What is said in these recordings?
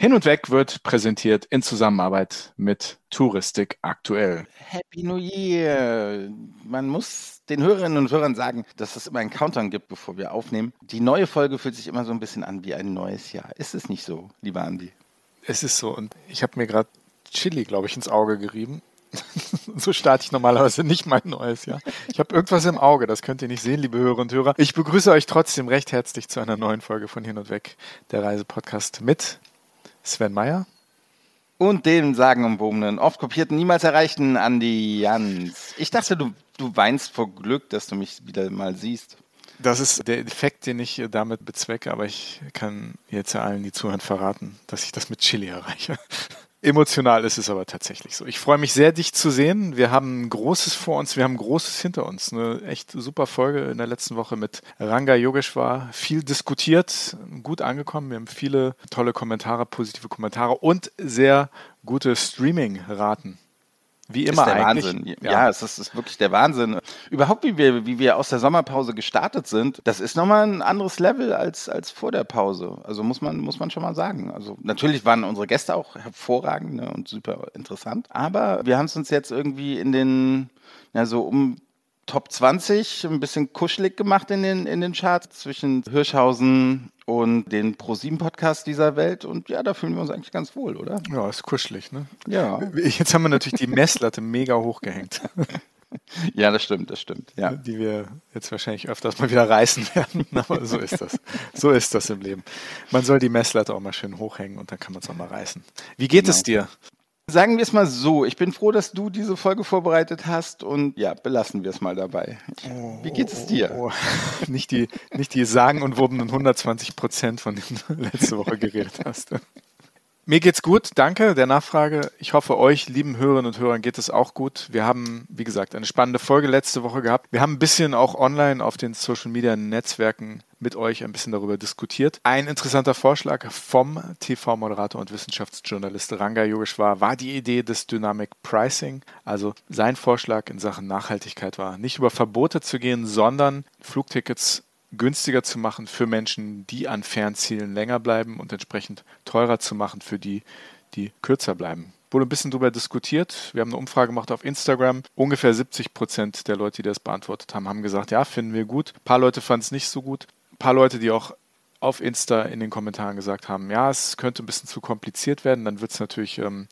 Hin und Weg wird präsentiert in Zusammenarbeit mit Touristik aktuell. Happy New Year! Man muss den Hörerinnen und Hörern sagen, dass es immer einen Countdown gibt, bevor wir aufnehmen. Die neue Folge fühlt sich immer so ein bisschen an wie ein neues Jahr. Ist es nicht so, lieber Andi? Es ist so. Und ich habe mir gerade Chili, glaube ich, ins Auge gerieben. so starte ich normalerweise nicht mein neues Jahr. Ich habe irgendwas im Auge, das könnt ihr nicht sehen, liebe Hörer und Hörer. Ich begrüße euch trotzdem recht herzlich zu einer neuen Folge von Hin und Weg, der Reisepodcast mit Sven Meyer. Und den sagenumwobenen, oft kopierten, niemals erreichten Andi Jans. Ich dachte, du, du weinst vor Glück, dass du mich wieder mal siehst. Das ist der Effekt, den ich damit bezwecke, aber ich kann jetzt allen, die zuhören, verraten, dass ich das mit Chili erreiche. Emotional ist es aber tatsächlich so. Ich freue mich sehr, dich zu sehen. Wir haben Großes vor uns, wir haben Großes hinter uns. Eine echt super Folge in der letzten Woche mit Ranga Yogeshwar. Viel diskutiert, gut angekommen. Wir haben viele tolle Kommentare, positive Kommentare und sehr gute Streaming-Raten wie immer ist der eigentlich. Wahnsinn. Ja, ja es ist, ist, wirklich der Wahnsinn. Überhaupt, wie wir, wie wir aus der Sommerpause gestartet sind, das ist nochmal ein anderes Level als, als vor der Pause. Also muss man, muss man schon mal sagen. Also natürlich waren unsere Gäste auch hervorragend ne, und super interessant. Aber wir haben es uns jetzt irgendwie in den, ja, so um Top 20, ein bisschen kuschelig gemacht in den, in den Charts zwischen Hirschhausen und den ProSieben-Podcast dieser Welt. Und ja, da fühlen wir uns eigentlich ganz wohl, oder? Ja, ist kuschelig, ne? Ja. Jetzt haben wir natürlich die Messlatte mega hochgehängt. Ja, das stimmt, das stimmt. Ja. Die wir jetzt wahrscheinlich öfters mal wieder reißen werden. Aber so ist das. So ist das im Leben. Man soll die Messlatte auch mal schön hochhängen und dann kann man es auch mal reißen. Wie geht genau. es dir? Sagen wir es mal so, ich bin froh, dass du diese Folge vorbereitet hast und ja, belassen wir es mal dabei. Wie geht es dir? Oh, oh, oh. Nicht die, nicht die sagenumwobenen 120 Prozent, von denen du letzte Woche geredet hast. Mir geht's gut, danke der Nachfrage. Ich hoffe, euch, lieben Hörerinnen und Hörern, geht es auch gut. Wir haben, wie gesagt, eine spannende Folge letzte Woche gehabt. Wir haben ein bisschen auch online auf den Social Media Netzwerken mit euch ein bisschen darüber diskutiert. Ein interessanter Vorschlag vom TV-Moderator und Wissenschaftsjournalist Ranga Yogeshwar war die Idee des Dynamic Pricing. Also sein Vorschlag in Sachen Nachhaltigkeit war, nicht über Verbote zu gehen, sondern Flugtickets günstiger zu machen für Menschen, die an Fernzielen länger bleiben und entsprechend teurer zu machen für die, die kürzer bleiben. Wurde ein bisschen darüber diskutiert. Wir haben eine Umfrage gemacht auf Instagram. Ungefähr 70 Prozent der Leute, die das beantwortet haben, haben gesagt, ja, finden wir gut. Ein paar Leute fanden es nicht so gut. Ein paar Leute, die auch auf Insta in den Kommentaren gesagt haben, ja, es könnte ein bisschen zu kompliziert werden, dann wird es natürlich ähm,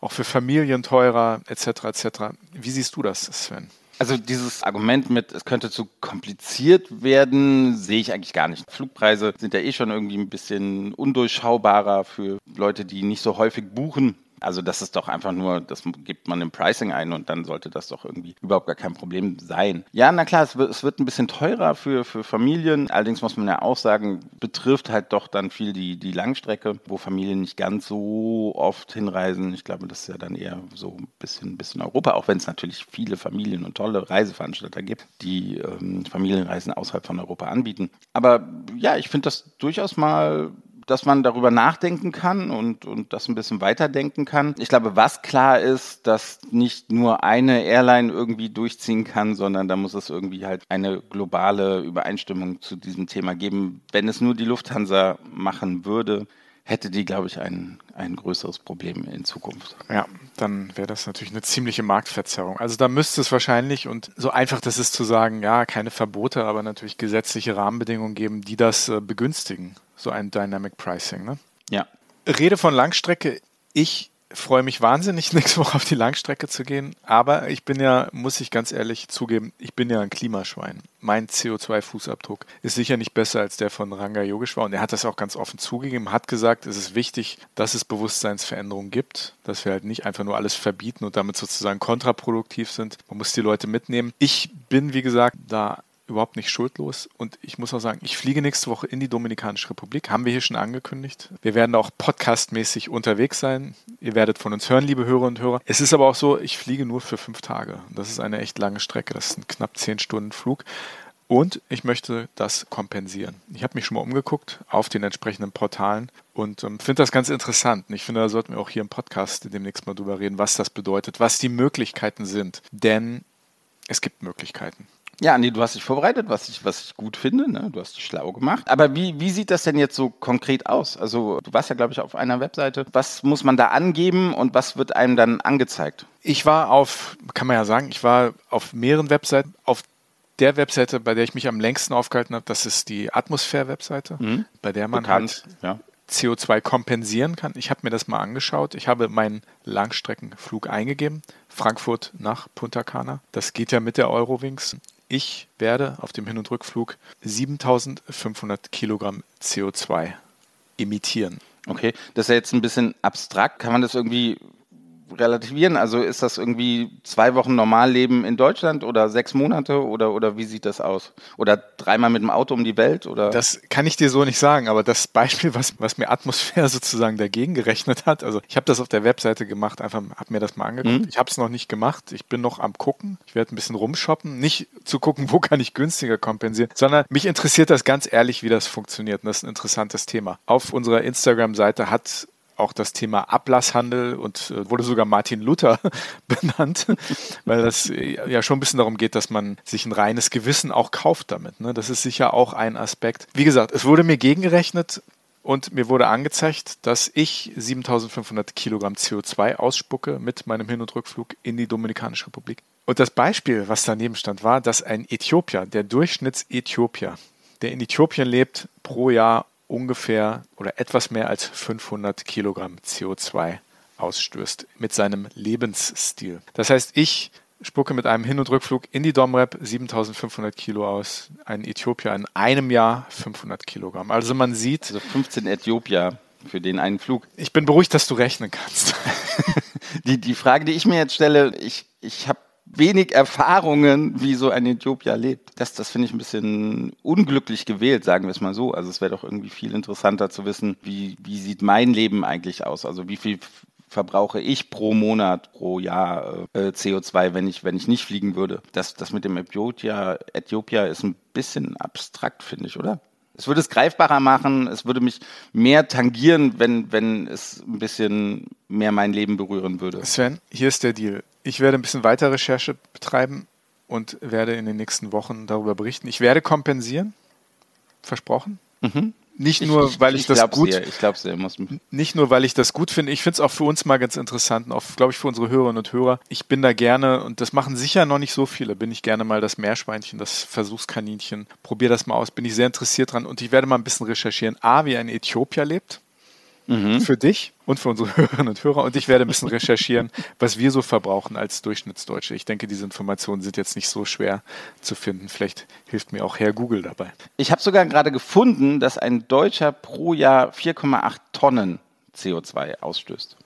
auch für Familien teurer, etc. etc. Wie siehst du das, Sven? Also dieses Argument mit, es könnte zu kompliziert werden, sehe ich eigentlich gar nicht. Flugpreise sind ja eh schon irgendwie ein bisschen undurchschaubarer für Leute, die nicht so häufig buchen. Also das ist doch einfach nur, das gibt man im Pricing ein und dann sollte das doch irgendwie überhaupt gar kein Problem sein. Ja, na klar, es wird, es wird ein bisschen teurer für, für Familien. Allerdings muss man ja auch sagen, betrifft halt doch dann viel die, die Langstrecke, wo Familien nicht ganz so oft hinreisen. Ich glaube, das ist ja dann eher so ein bisschen, bisschen Europa, auch wenn es natürlich viele Familien und tolle Reiseveranstalter gibt, die ähm, Familienreisen außerhalb von Europa anbieten. Aber ja, ich finde das durchaus mal dass man darüber nachdenken kann und, und das ein bisschen weiterdenken kann. Ich glaube, was klar ist, dass nicht nur eine Airline irgendwie durchziehen kann, sondern da muss es irgendwie halt eine globale Übereinstimmung zu diesem Thema geben. Wenn es nur die Lufthansa machen würde, hätte die, glaube ich, ein, ein größeres Problem in Zukunft. Ja, dann wäre das natürlich eine ziemliche Marktverzerrung. Also da müsste es wahrscheinlich, und so einfach das ist zu sagen, ja, keine Verbote, aber natürlich gesetzliche Rahmenbedingungen geben, die das äh, begünstigen so ein Dynamic Pricing. Ne? Ja. Rede von Langstrecke. Ich freue mich wahnsinnig, nächste Woche auf die Langstrecke zu gehen. Aber ich bin ja, muss ich ganz ehrlich zugeben, ich bin ja ein Klimaschwein. Mein CO2-Fußabdruck ist sicher nicht besser als der von Ranga Yogeshwar. Und er hat das auch ganz offen zugegeben, hat gesagt, es ist wichtig, dass es Bewusstseinsveränderungen gibt, dass wir halt nicht einfach nur alles verbieten und damit sozusagen kontraproduktiv sind. Man muss die Leute mitnehmen. Ich bin, wie gesagt, da überhaupt nicht schuldlos. Und ich muss auch sagen, ich fliege nächste Woche in die Dominikanische Republik. Haben wir hier schon angekündigt. Wir werden auch podcastmäßig unterwegs sein. Ihr werdet von uns hören, liebe Hörer und Hörer. Es ist aber auch so, ich fliege nur für fünf Tage. Das ist eine echt lange Strecke. Das ist ein knapp zehn Stunden Flug. Und ich möchte das kompensieren. Ich habe mich schon mal umgeguckt auf den entsprechenden Portalen und ähm, finde das ganz interessant. Ich finde, da sollten wir auch hier im Podcast demnächst mal drüber reden, was das bedeutet, was die Möglichkeiten sind. Denn es gibt Möglichkeiten. Ja, nee, du hast dich vorbereitet, was ich, was ich gut finde. Ne? Du hast dich schlau gemacht. Aber wie, wie sieht das denn jetzt so konkret aus? Also, du warst ja, glaube ich, auf einer Webseite. Was muss man da angeben und was wird einem dann angezeigt? Ich war auf, kann man ja sagen, ich war auf mehreren Webseiten. Auf der Webseite, bei der ich mich am längsten aufgehalten habe, das ist die Atmosphäre-Webseite, mhm. bei der man Bekannt, halt ja. CO2 kompensieren kann. Ich habe mir das mal angeschaut. Ich habe meinen Langstreckenflug eingegeben, Frankfurt nach Punta Cana. Das geht ja mit der Eurowings. Ich werde auf dem Hin- und Rückflug 7500 Kilogramm CO2 emittieren. Okay, das ist ja jetzt ein bisschen abstrakt. Kann man das irgendwie relativieren? Also ist das irgendwie zwei Wochen Normalleben in Deutschland oder sechs Monate oder, oder wie sieht das aus? Oder dreimal mit dem Auto um die Welt? Oder? Das kann ich dir so nicht sagen, aber das Beispiel, was, was mir Atmosphäre sozusagen dagegen gerechnet hat, also ich habe das auf der Webseite gemacht, einfach habe mir das mal angeguckt. Mhm. Ich habe es noch nicht gemacht, ich bin noch am gucken. Ich werde ein bisschen rumshoppen, nicht zu gucken, wo kann ich günstiger kompensieren, sondern mich interessiert das ganz ehrlich, wie das funktioniert. Und das ist ein interessantes Thema. Auf unserer Instagram-Seite hat auch das Thema Ablasshandel und äh, wurde sogar Martin Luther benannt, weil das äh, ja schon ein bisschen darum geht, dass man sich ein reines Gewissen auch kauft damit. Ne? Das ist sicher auch ein Aspekt. Wie gesagt, es wurde mir gegengerechnet und mir wurde angezeigt, dass ich 7500 Kilogramm CO2 ausspucke mit meinem Hin- und Rückflug in die Dominikanische Republik. Und das Beispiel, was daneben stand, war, dass ein Äthiopier, der Durchschnittsäthiopier, der in Äthiopien lebt, pro Jahr ungefähr oder etwas mehr als 500 Kilogramm CO2 ausstößt mit seinem Lebensstil. Das heißt, ich spucke mit einem Hin- und Rückflug in die Domrep 7500 Kilo aus, ein Äthiopier in einem Jahr 500 Kilogramm. Also man sieht. Also 15 Äthiopier für den einen Flug. Ich bin beruhigt, dass du rechnen kannst. die, die Frage, die ich mir jetzt stelle, ich, ich habe wenig Erfahrungen, wie so ein Äthiopier lebt. Das, das finde ich ein bisschen unglücklich gewählt, sagen wir es mal so. Also es wäre doch irgendwie viel interessanter zu wissen, wie, wie sieht mein Leben eigentlich aus? Also wie viel verbrauche ich pro Monat, pro Jahr äh, CO2, wenn ich, wenn ich nicht fliegen würde. Das, das mit dem Äthiopia, Äthiopia ist ein bisschen abstrakt, finde ich, oder? Es würde es greifbarer machen, es würde mich mehr tangieren, wenn, wenn es ein bisschen mehr mein Leben berühren würde. Sven, hier ist der Deal. Ich werde ein bisschen weiter Recherche betreiben und werde in den nächsten Wochen darüber berichten. Ich werde kompensieren, versprochen. Mhm. Nicht nur, ich, weil ich, ich das gut, sehr. ich glaube sehr, muss nicht nur, weil ich das gut finde. Ich finde es auch für uns mal ganz interessant, und auch, glaube ich, für unsere Hörerinnen und Hörer. Ich bin da gerne, und das machen sicher noch nicht so viele, bin ich gerne mal das Meerschweinchen, das Versuchskaninchen. Probiere das mal aus, bin ich sehr interessiert dran. Und ich werde mal ein bisschen recherchieren. A, wie ein Äthiopier lebt mhm. für dich und für unsere Hörerinnen und Hörer. Und ich werde ein bisschen recherchieren, was wir so verbrauchen als Durchschnittsdeutsche. Ich denke, diese Informationen sind jetzt nicht so schwer zu finden. Vielleicht hilft mir auch Herr Google dabei. Ich habe sogar gerade gefunden, dass ein Deutscher pro Jahr 4,8 Tonnen CO2 ausstößt.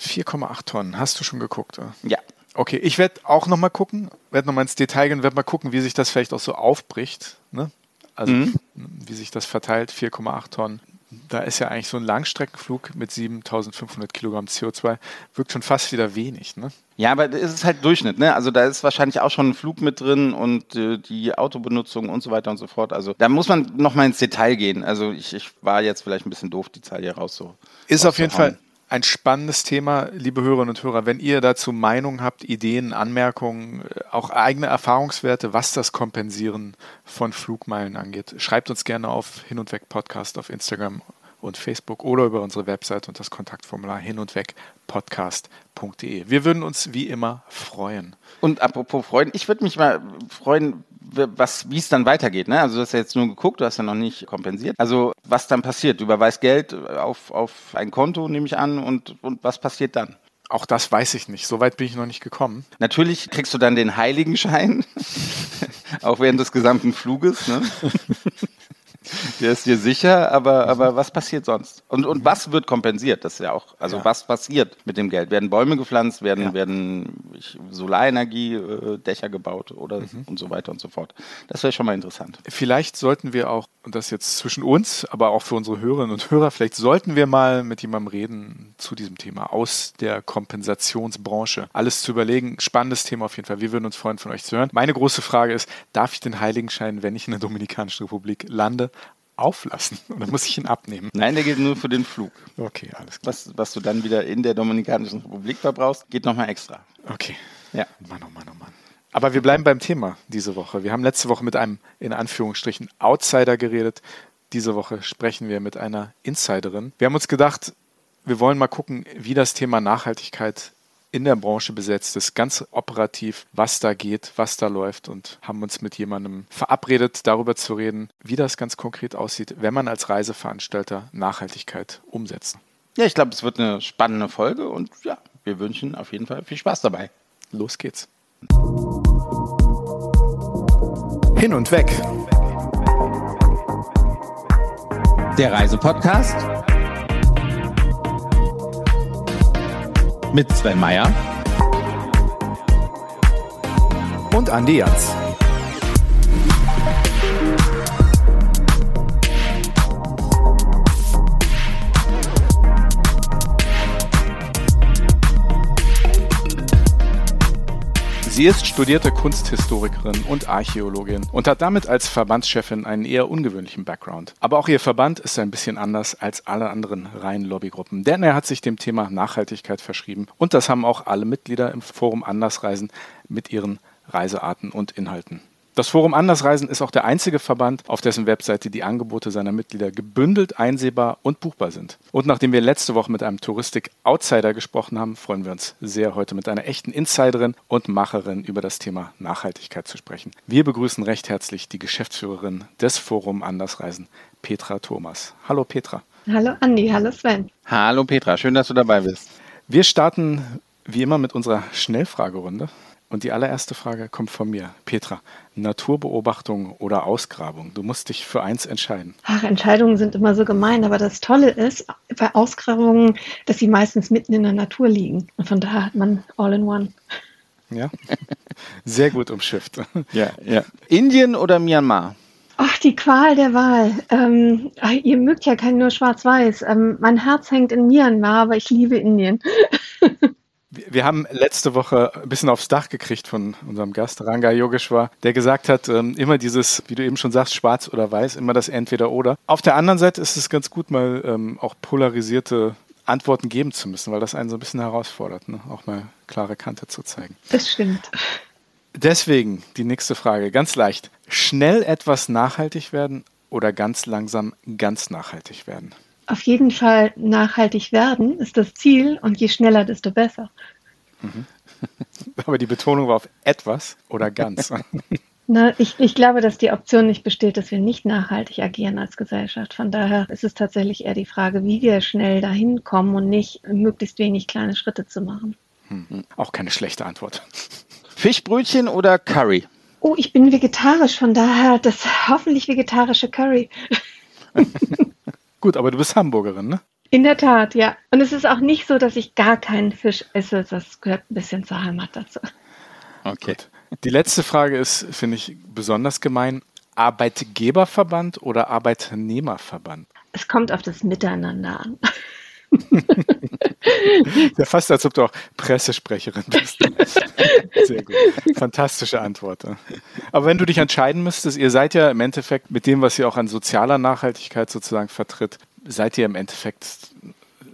4,8 Tonnen. Hast du schon geguckt? Ja. Okay, ich werde auch nochmal gucken, werde nochmal ins Detail gehen, werde mal gucken, wie sich das vielleicht auch so aufbricht. Ne? Also mhm. wie sich das verteilt, 4,8 Tonnen da ist ja eigentlich so ein Langstreckenflug mit 7500 Kilogramm CO2, wirkt schon fast wieder wenig. Ne? Ja, aber es ist halt Durchschnitt. Ne? Also da ist wahrscheinlich auch schon ein Flug mit drin und äh, die Autobenutzung und so weiter und so fort. Also da muss man nochmal ins Detail gehen. Also ich, ich war jetzt vielleicht ein bisschen doof, die Zahl hier raus so. Ist auf jeden Fall ein spannendes Thema, liebe Hörerinnen und Hörer. Wenn ihr dazu Meinungen habt, Ideen, Anmerkungen, äh, auch eigene Erfahrungswerte, was das Kompensieren von Flugmeilen angeht, schreibt uns gerne auf Hin und Weg Podcast auf Instagram und Facebook oder über unsere Website und das Kontaktformular hin und weg podcast.de. Wir würden uns wie immer freuen. Und apropos freuen, ich würde mich mal freuen, was, wie es dann weitergeht. Ne? Also du hast ja jetzt nur geguckt, du hast ja noch nicht kompensiert. Also was dann passiert? Du überweist Geld auf, auf ein Konto, nehme ich an, und, und was passiert dann? Auch das weiß ich nicht. So weit bin ich noch nicht gekommen. Natürlich kriegst du dann den Heiligenschein, auch während des gesamten Fluges. Ne? Der ist dir sicher, aber, aber was passiert sonst? Und, und was wird kompensiert? Das ist ja auch, also ja. was passiert mit dem Geld? Werden Bäume gepflanzt, werden, ja. werden Solarenergie, äh, Dächer gebaut oder mhm. und so weiter und so fort. Das wäre schon mal interessant. Vielleicht sollten wir auch, und das jetzt zwischen uns, aber auch für unsere Hörerinnen und Hörer, vielleicht sollten wir mal mit jemandem reden zu diesem Thema aus der Kompensationsbranche. Alles zu überlegen. Spannendes Thema auf jeden Fall. Wir würden uns freuen, von euch zu hören. Meine große Frage ist, darf ich den Heiligenschein, wenn ich in der Dominikanischen Republik lande, auflassen? Oder muss ich ihn abnehmen? Nein, der geht nur für den Flug. Okay, alles klar. Was, was du dann wieder in der Dominikanischen Republik verbrauchst, geht nochmal extra. Okay. Ja. Mann, oh Mann, oh Mann. Aber wir bleiben beim Thema diese Woche. Wir haben letzte Woche mit einem in Anführungsstrichen Outsider geredet. Diese Woche sprechen wir mit einer Insiderin. Wir haben uns gedacht, wir wollen mal gucken, wie das Thema Nachhaltigkeit in der Branche besetzt ist, ganz operativ, was da geht, was da läuft und haben uns mit jemandem verabredet, darüber zu reden, wie das ganz konkret aussieht, wenn man als Reiseveranstalter Nachhaltigkeit umsetzt. Ja, ich glaube, es wird eine spannende Folge und ja, wir wünschen auf jeden Fall viel Spaß dabei. Los geht's. Hin und weg. Der Reisepodcast mit Sven Meyer und Andi Jans. Sie ist studierte Kunsthistorikerin und Archäologin und hat damit als Verbandschefin einen eher ungewöhnlichen Background. Aber auch ihr Verband ist ein bisschen anders als alle anderen reinen Lobbygruppen, denn er hat sich dem Thema Nachhaltigkeit verschrieben und das haben auch alle Mitglieder im Forum Andersreisen mit ihren Reisearten und Inhalten. Das Forum Andersreisen ist auch der einzige Verband, auf dessen Webseite die Angebote seiner Mitglieder gebündelt, einsehbar und buchbar sind. Und nachdem wir letzte Woche mit einem Touristik-Outsider gesprochen haben, freuen wir uns sehr, heute mit einer echten Insiderin und Macherin über das Thema Nachhaltigkeit zu sprechen. Wir begrüßen recht herzlich die Geschäftsführerin des Forum Andersreisen, Petra Thomas. Hallo Petra. Hallo Andi, hallo Sven. Hallo Petra, schön, dass du dabei bist. Wir starten wie immer mit unserer Schnellfragerunde. Und die allererste Frage kommt von mir. Petra, Naturbeobachtung oder Ausgrabung? Du musst dich für eins entscheiden. Ach, Entscheidungen sind immer so gemein, aber das Tolle ist bei Ausgrabungen, dass sie meistens mitten in der Natur liegen. Und von daher hat man all in one. Ja, sehr gut umschifft. Ja, ja. Indien oder Myanmar? Ach, die Qual der Wahl. Ähm, ihr mögt ja kein nur Schwarz-Weiß. Ähm, mein Herz hängt in Myanmar, aber ich liebe Indien. Wir haben letzte Woche ein bisschen aufs Dach gekriegt von unserem Gast Ranga Yogeshwar, der gesagt hat, ähm, immer dieses, wie du eben schon sagst, schwarz oder weiß, immer das Entweder-Oder. Auf der anderen Seite ist es ganz gut, mal ähm, auch polarisierte Antworten geben zu müssen, weil das einen so ein bisschen herausfordert, ne? auch mal klare Kante zu zeigen. Das stimmt. Deswegen die nächste Frage, ganz leicht. Schnell etwas nachhaltig werden oder ganz langsam ganz nachhaltig werden? Auf jeden Fall nachhaltig werden, ist das Ziel und je schneller, desto besser. Mhm. Aber die Betonung war auf etwas oder ganz. Na, ich, ich glaube, dass die Option nicht besteht, dass wir nicht nachhaltig agieren als Gesellschaft. Von daher ist es tatsächlich eher die Frage, wie wir schnell dahin kommen und nicht möglichst wenig kleine Schritte zu machen. Hm, auch keine schlechte Antwort. Fischbrötchen oder Curry? Oh, ich bin vegetarisch, von daher das hoffentlich vegetarische Curry. Gut, aber du bist Hamburgerin, ne? In der Tat, ja. Und es ist auch nicht so, dass ich gar keinen Fisch esse. Das gehört ein bisschen zur Heimat dazu. Okay. Gut. Die letzte Frage ist, finde ich, besonders gemein. Arbeitgeberverband oder Arbeitnehmerverband? Es kommt auf das Miteinander an. ja, fast als ob du auch Pressesprecherin bist. Sehr gut. Fantastische Antwort. Aber wenn du dich entscheiden müsstest, ihr seid ja im Endeffekt mit dem, was ihr auch an sozialer Nachhaltigkeit sozusagen vertritt, seid ihr im Endeffekt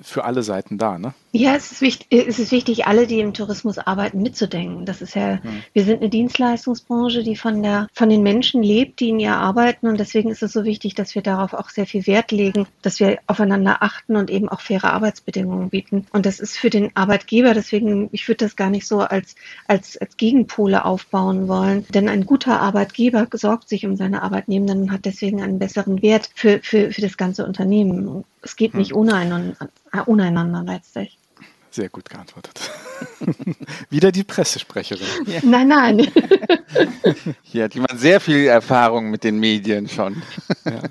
für alle Seiten da, ne? Ja, es ist, wichtig, es ist wichtig, alle, die im Tourismus arbeiten, mitzudenken. Das ist ja, mhm. wir sind eine Dienstleistungsbranche, die von der, von den Menschen lebt, die in ihr arbeiten. Und deswegen ist es so wichtig, dass wir darauf auch sehr viel Wert legen, dass wir aufeinander achten und eben auch faire Arbeitsbedingungen bieten. Und das ist für den Arbeitgeber, deswegen, ich würde das gar nicht so als, als, als Gegenpole aufbauen wollen. Denn ein guter Arbeitgeber sorgt sich um seine Arbeitnehmenden und hat deswegen einen besseren Wert für, für, für das ganze Unternehmen. Es geht nicht ohne einen, untereinander letztlich. Sehr gut geantwortet. Wieder die Pressesprecherin. Ja. Nein, nein. Hier hat jemand sehr viel Erfahrung mit den Medien schon. Ja,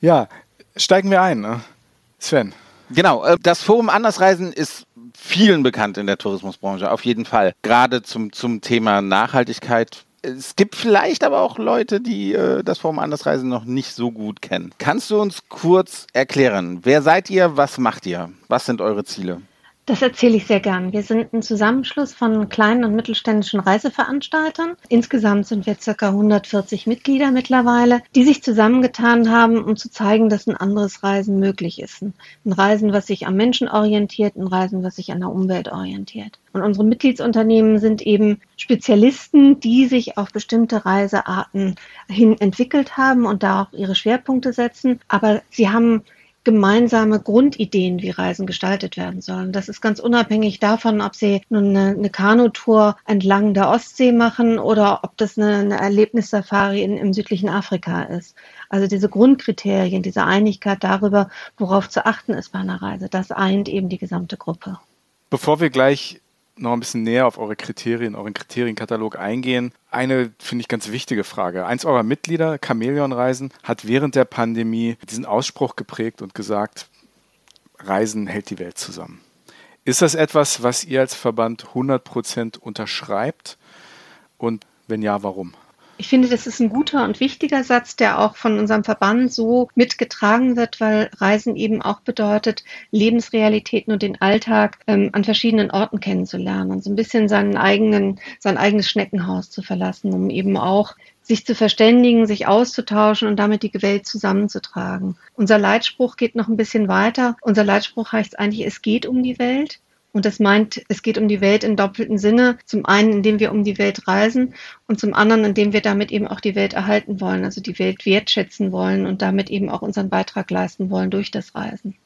ja steigen wir ein. Ne? Sven. Genau, äh, das Forum Andersreisen ist vielen bekannt in der Tourismusbranche, auf jeden Fall. Gerade zum, zum Thema Nachhaltigkeit es gibt vielleicht aber auch Leute, die äh, das Forum Andersreisen noch nicht so gut kennen. Kannst du uns kurz erklären, wer seid ihr, was macht ihr, was sind eure Ziele? Das erzähle ich sehr gern. Wir sind ein Zusammenschluss von kleinen und mittelständischen Reiseveranstaltern. Insgesamt sind wir ca. 140 Mitglieder mittlerweile, die sich zusammengetan haben, um zu zeigen, dass ein anderes Reisen möglich ist. Ein Reisen, was sich am Menschen orientiert, ein Reisen, was sich an der Umwelt orientiert. Und unsere Mitgliedsunternehmen sind eben Spezialisten, die sich auf bestimmte Reisearten hin entwickelt haben und da auch ihre Schwerpunkte setzen. Aber sie haben gemeinsame Grundideen, wie Reisen gestaltet werden sollen. Das ist ganz unabhängig davon, ob Sie nun eine, eine Kanutour entlang der Ostsee machen oder ob das eine, eine Erlebnissafari in, im südlichen Afrika ist. Also diese Grundkriterien, diese Einigkeit darüber, worauf zu achten ist bei einer Reise, das eint eben die gesamte Gruppe. Bevor wir gleich noch ein bisschen näher auf eure Kriterien, euren Kriterienkatalog eingehen. Eine, finde ich, ganz wichtige Frage. Eins eurer Mitglieder, Chamäleon Reisen, hat während der Pandemie diesen Ausspruch geprägt und gesagt, Reisen hält die Welt zusammen. Ist das etwas, was ihr als Verband 100% unterschreibt? Und wenn ja, warum? Ich finde, das ist ein guter und wichtiger Satz, der auch von unserem Verband so mitgetragen wird, weil Reisen eben auch bedeutet, Lebensrealitäten und den Alltag ähm, an verschiedenen Orten kennenzulernen und so ein bisschen seinen eigenen, sein eigenes Schneckenhaus zu verlassen, um eben auch sich zu verständigen, sich auszutauschen und damit die Welt zusammenzutragen. Unser Leitspruch geht noch ein bisschen weiter. Unser Leitspruch heißt eigentlich, es geht um die Welt. Und das meint, es geht um die Welt in doppelten Sinne. Zum einen, indem wir um die Welt reisen und zum anderen, indem wir damit eben auch die Welt erhalten wollen, also die Welt wertschätzen wollen und damit eben auch unseren Beitrag leisten wollen durch das Reisen.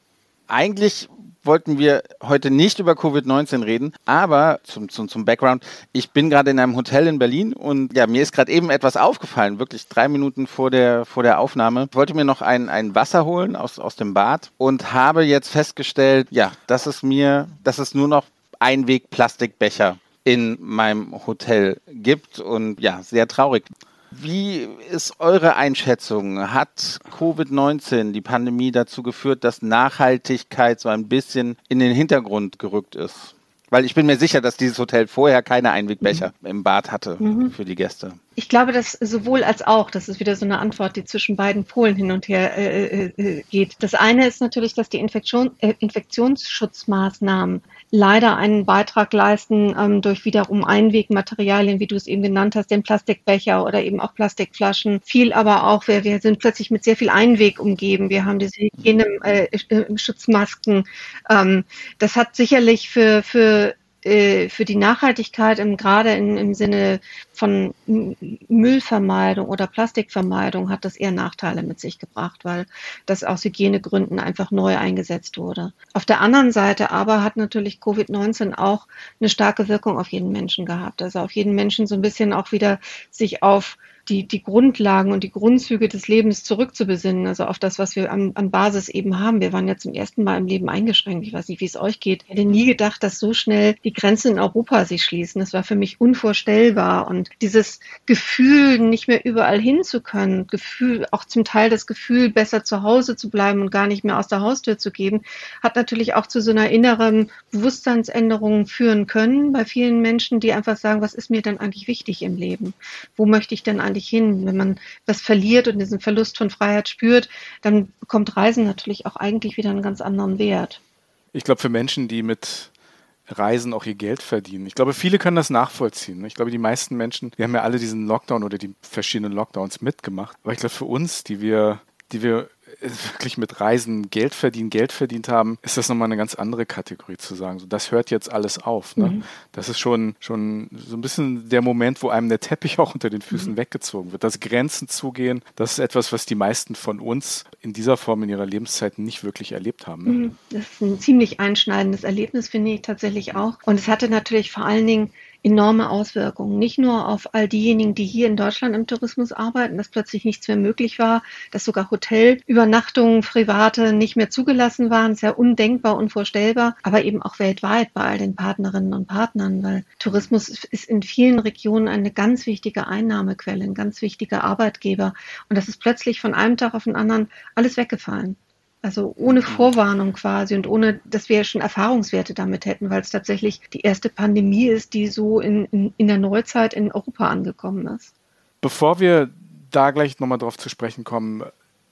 Eigentlich wollten wir heute nicht über Covid-19 reden, aber zum, zum, zum Background, ich bin gerade in einem Hotel in Berlin und ja, mir ist gerade eben etwas aufgefallen, wirklich drei Minuten vor der, vor der Aufnahme. Ich wollte mir noch ein, ein Wasser holen aus, aus dem Bad und habe jetzt festgestellt, ja, dass es mir, dass es nur noch Einweg-Plastikbecher in meinem Hotel gibt und ja, sehr traurig. Wie ist eure Einschätzung? Hat Covid-19, die Pandemie, dazu geführt, dass Nachhaltigkeit so ein bisschen in den Hintergrund gerückt ist? Weil ich bin mir sicher, dass dieses Hotel vorher keine Einwegbecher mhm. im Bad hatte mhm. für die Gäste. Ich glaube, dass sowohl als auch, das ist wieder so eine Antwort, die zwischen beiden Polen hin und her äh, äh, äh geht. Das eine ist natürlich, dass die Infektion, äh, Infektionsschutzmaßnahmen leider einen Beitrag leisten ähm, durch wiederum Einwegmaterialien, wie du es eben genannt hast, den Plastikbecher oder eben auch Plastikflaschen. Viel aber auch, wir, wir sind plötzlich mit sehr viel Einweg umgeben. Wir haben diese Hygieneschutzmasken. Äh, ähm, das hat sicherlich für, für äh, für die Nachhaltigkeit im, gerade in, im Sinne von Müllvermeidung oder Plastikvermeidung hat das eher Nachteile mit sich gebracht, weil das aus Hygienegründen einfach neu eingesetzt wurde. Auf der anderen Seite aber hat natürlich Covid-19 auch eine starke Wirkung auf jeden Menschen gehabt. Also auf jeden Menschen so ein bisschen auch wieder sich auf die, die Grundlagen und die Grundzüge des Lebens zurückzubesinnen, also auf das, was wir an, an Basis eben haben. Wir waren ja zum ersten Mal im Leben eingeschränkt. Ich weiß nicht, wie es euch geht. Ich hätte nie gedacht, dass so schnell die Grenzen in Europa sich schließen. Das war für mich unvorstellbar. Und dieses Gefühl, nicht mehr überall hin zu können, Gefühl, auch zum Teil das Gefühl, besser zu Hause zu bleiben und gar nicht mehr aus der Haustür zu geben, hat natürlich auch zu so einer inneren Bewusstseinsänderung führen können bei vielen Menschen, die einfach sagen, was ist mir denn eigentlich wichtig im Leben? Wo möchte ich denn eigentlich eigentlich hin? Wenn man das verliert und diesen Verlust von Freiheit spürt, dann bekommt Reisen natürlich auch eigentlich wieder einen ganz anderen Wert. Ich glaube, für Menschen, die mit Reisen auch ihr Geld verdienen. Ich glaube, viele können das nachvollziehen. Ich glaube, die meisten Menschen, die haben ja alle diesen Lockdown oder die verschiedenen Lockdowns mitgemacht. Aber ich glaube, für uns, die wir, die wir wirklich mit Reisen Geld verdienen, Geld verdient haben, ist das nochmal eine ganz andere Kategorie zu sagen. So, das hört jetzt alles auf. Ne? Mhm. Das ist schon, schon so ein bisschen der Moment, wo einem der Teppich auch unter den Füßen mhm. weggezogen wird. Das Grenzen zugehen, das ist etwas, was die meisten von uns in dieser Form in ihrer Lebenszeit nicht wirklich erlebt haben. Ne? Mhm. Das ist ein ziemlich einschneidendes Erlebnis, finde ich tatsächlich auch. Und es hatte natürlich vor allen Dingen enorme Auswirkungen. Nicht nur auf all diejenigen, die hier in Deutschland im Tourismus arbeiten, dass plötzlich nichts mehr möglich war, dass sogar Hotelübernachtungen, private nicht mehr zugelassen waren. Ja undenkbar, unvorstellbar, aber eben auch weltweit bei all den Partnerinnen und Partnern, weil Tourismus ist in vielen Regionen eine ganz wichtige Einnahmequelle, ein ganz wichtiger Arbeitgeber. Und das ist plötzlich von einem Tag auf den anderen alles weggefallen. Also ohne mhm. Vorwarnung quasi und ohne, dass wir schon Erfahrungswerte damit hätten, weil es tatsächlich die erste Pandemie ist, die so in, in, in der Neuzeit in Europa angekommen ist. Bevor wir da gleich nochmal drauf zu sprechen kommen,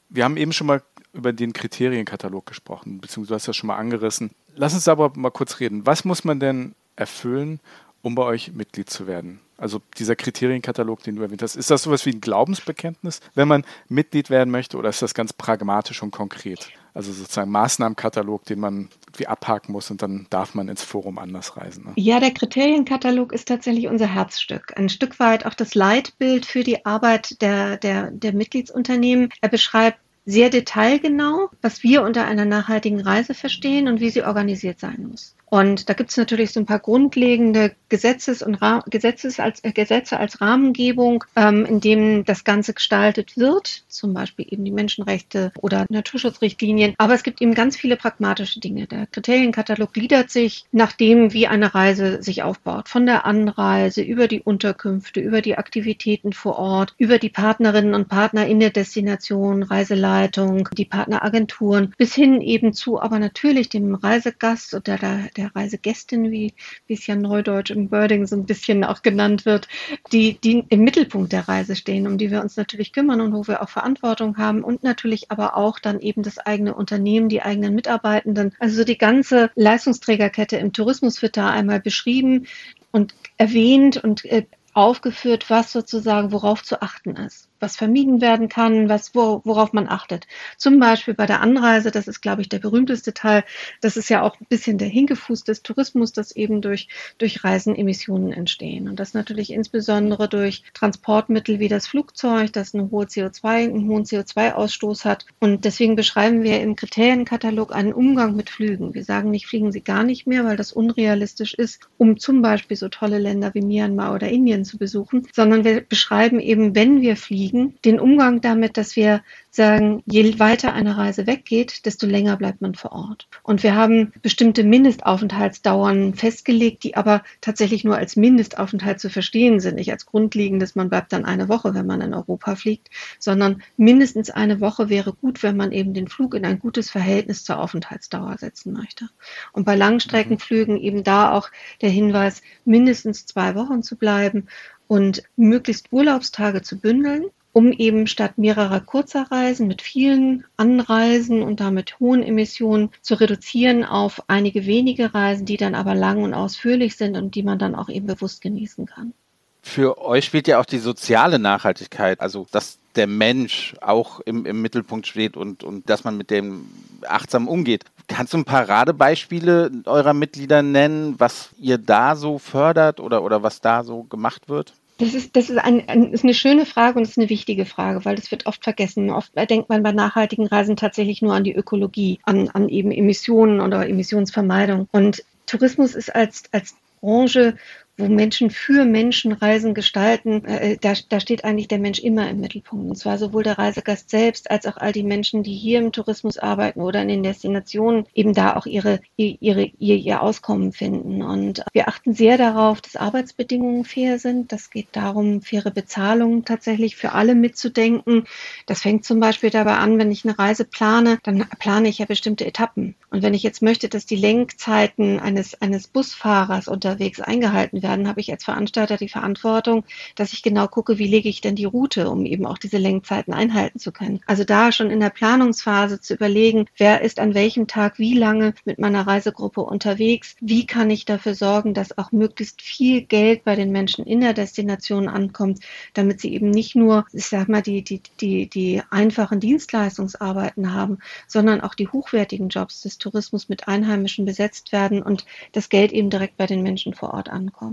wir haben eben schon mal über den Kriterienkatalog gesprochen, beziehungsweise du hast das schon mal angerissen. Lass uns aber mal kurz reden. Was muss man denn erfüllen, um bei euch Mitglied zu werden? Also dieser Kriterienkatalog, den du erwähnt hast, ist das sowas wie ein Glaubensbekenntnis, wenn man Mitglied werden möchte, oder ist das ganz pragmatisch und konkret? Also sozusagen Maßnahmenkatalog, den man wie abhaken muss und dann darf man ins Forum anders reisen. Ne? Ja, der Kriterienkatalog ist tatsächlich unser Herzstück. Ein Stück weit auch das Leitbild für die Arbeit der, der, der Mitgliedsunternehmen. Er beschreibt sehr detailgenau, was wir unter einer nachhaltigen Reise verstehen und wie sie organisiert sein muss. Und da gibt es natürlich so ein paar grundlegende Gesetzes und Gesetzes als, äh, Gesetze als Rahmengebung, ähm, in dem das Ganze gestaltet wird, zum Beispiel eben die Menschenrechte oder Naturschutzrichtlinien. Aber es gibt eben ganz viele pragmatische Dinge. Der Kriterienkatalog gliedert sich nach dem, wie eine Reise sich aufbaut. Von der Anreise über die Unterkünfte, über die Aktivitäten vor Ort, über die Partnerinnen und Partner in der Destination, Reiseleitung, die Partneragenturen, bis hin eben zu aber natürlich dem Reisegast oder der, der der Reisegästin, wie, wie es ja neudeutsch im Birding so ein bisschen auch genannt wird, die, die im Mittelpunkt der Reise stehen, um die wir uns natürlich kümmern und wo wir auch Verantwortung haben und natürlich aber auch dann eben das eigene Unternehmen, die eigenen Mitarbeitenden. Also die ganze Leistungsträgerkette im Tourismus wird da einmal beschrieben und erwähnt und äh, aufgeführt, was sozusagen worauf zu achten ist was vermieden werden kann, was, worauf man achtet. Zum Beispiel bei der Anreise, das ist, glaube ich, der berühmteste Teil. Das ist ja auch ein bisschen der Hinkefuß des Tourismus, dass eben durch, durch Reisen Emissionen entstehen. Und das natürlich insbesondere durch Transportmittel wie das Flugzeug, das eine hohe CO2, einen hohen CO2-Ausstoß hat. Und deswegen beschreiben wir im Kriterienkatalog einen Umgang mit Flügen. Wir sagen nicht, fliegen Sie gar nicht mehr, weil das unrealistisch ist, um zum Beispiel so tolle Länder wie Myanmar oder Indien zu besuchen, sondern wir beschreiben eben, wenn wir fliegen, kriegen, den Umgang damit, dass wir sagen, je weiter eine Reise weggeht, desto länger bleibt man vor Ort. Und wir haben bestimmte Mindestaufenthaltsdauern festgelegt, die aber tatsächlich nur als Mindestaufenthalt zu verstehen sind. Nicht als grundlegendes, man bleibt dann eine Woche, wenn man in Europa fliegt, sondern mindestens eine Woche wäre gut, wenn man eben den Flug in ein gutes Verhältnis zur Aufenthaltsdauer setzen möchte. Und bei Langstreckenflügen eben da auch der Hinweis, mindestens zwei Wochen zu bleiben und möglichst Urlaubstage zu bündeln um eben statt mehrerer kurzer Reisen mit vielen Anreisen und damit hohen Emissionen zu reduzieren auf einige wenige Reisen, die dann aber lang und ausführlich sind und die man dann auch eben bewusst genießen kann. Für euch spielt ja auch die soziale Nachhaltigkeit, also dass der Mensch auch im, im Mittelpunkt steht und, und dass man mit dem achtsam umgeht. Kannst du ein paar Radebeispiele eurer Mitglieder nennen, was ihr da so fördert oder, oder was da so gemacht wird? Das ist, das ist, ein, ein, ist eine schöne Frage und ist eine wichtige Frage, weil das wird oft vergessen. Oft denkt man bei nachhaltigen Reisen tatsächlich nur an die Ökologie, an, an eben Emissionen oder Emissionsvermeidung. Und Tourismus ist als, als Branche wo Menschen für Menschen Reisen gestalten, äh, da, da steht eigentlich der Mensch immer im Mittelpunkt. Und zwar sowohl der Reisegast selbst als auch all die Menschen, die hier im Tourismus arbeiten oder in den Destinationen eben da auch ihre, ihre, ihr, ihr Auskommen finden. Und wir achten sehr darauf, dass Arbeitsbedingungen fair sind. Das geht darum, faire Bezahlung tatsächlich für alle mitzudenken. Das fängt zum Beispiel dabei an, wenn ich eine Reise plane, dann plane ich ja bestimmte Etappen. Und wenn ich jetzt möchte, dass die Lenkzeiten eines, eines Busfahrers unterwegs eingehalten werden, habe ich als Veranstalter die Verantwortung, dass ich genau gucke, wie lege ich denn die Route, um eben auch diese Lenkzeiten einhalten zu können. Also da schon in der Planungsphase zu überlegen, wer ist an welchem Tag wie lange mit meiner Reisegruppe unterwegs, wie kann ich dafür sorgen, dass auch möglichst viel Geld bei den Menschen in der Destination ankommt, damit sie eben nicht nur, ich sag mal, die, die, die, die einfachen Dienstleistungsarbeiten haben, sondern auch die hochwertigen Jobs des Tourismus mit Einheimischen besetzt werden und das Geld eben direkt bei den Menschen vor Ort ankommt.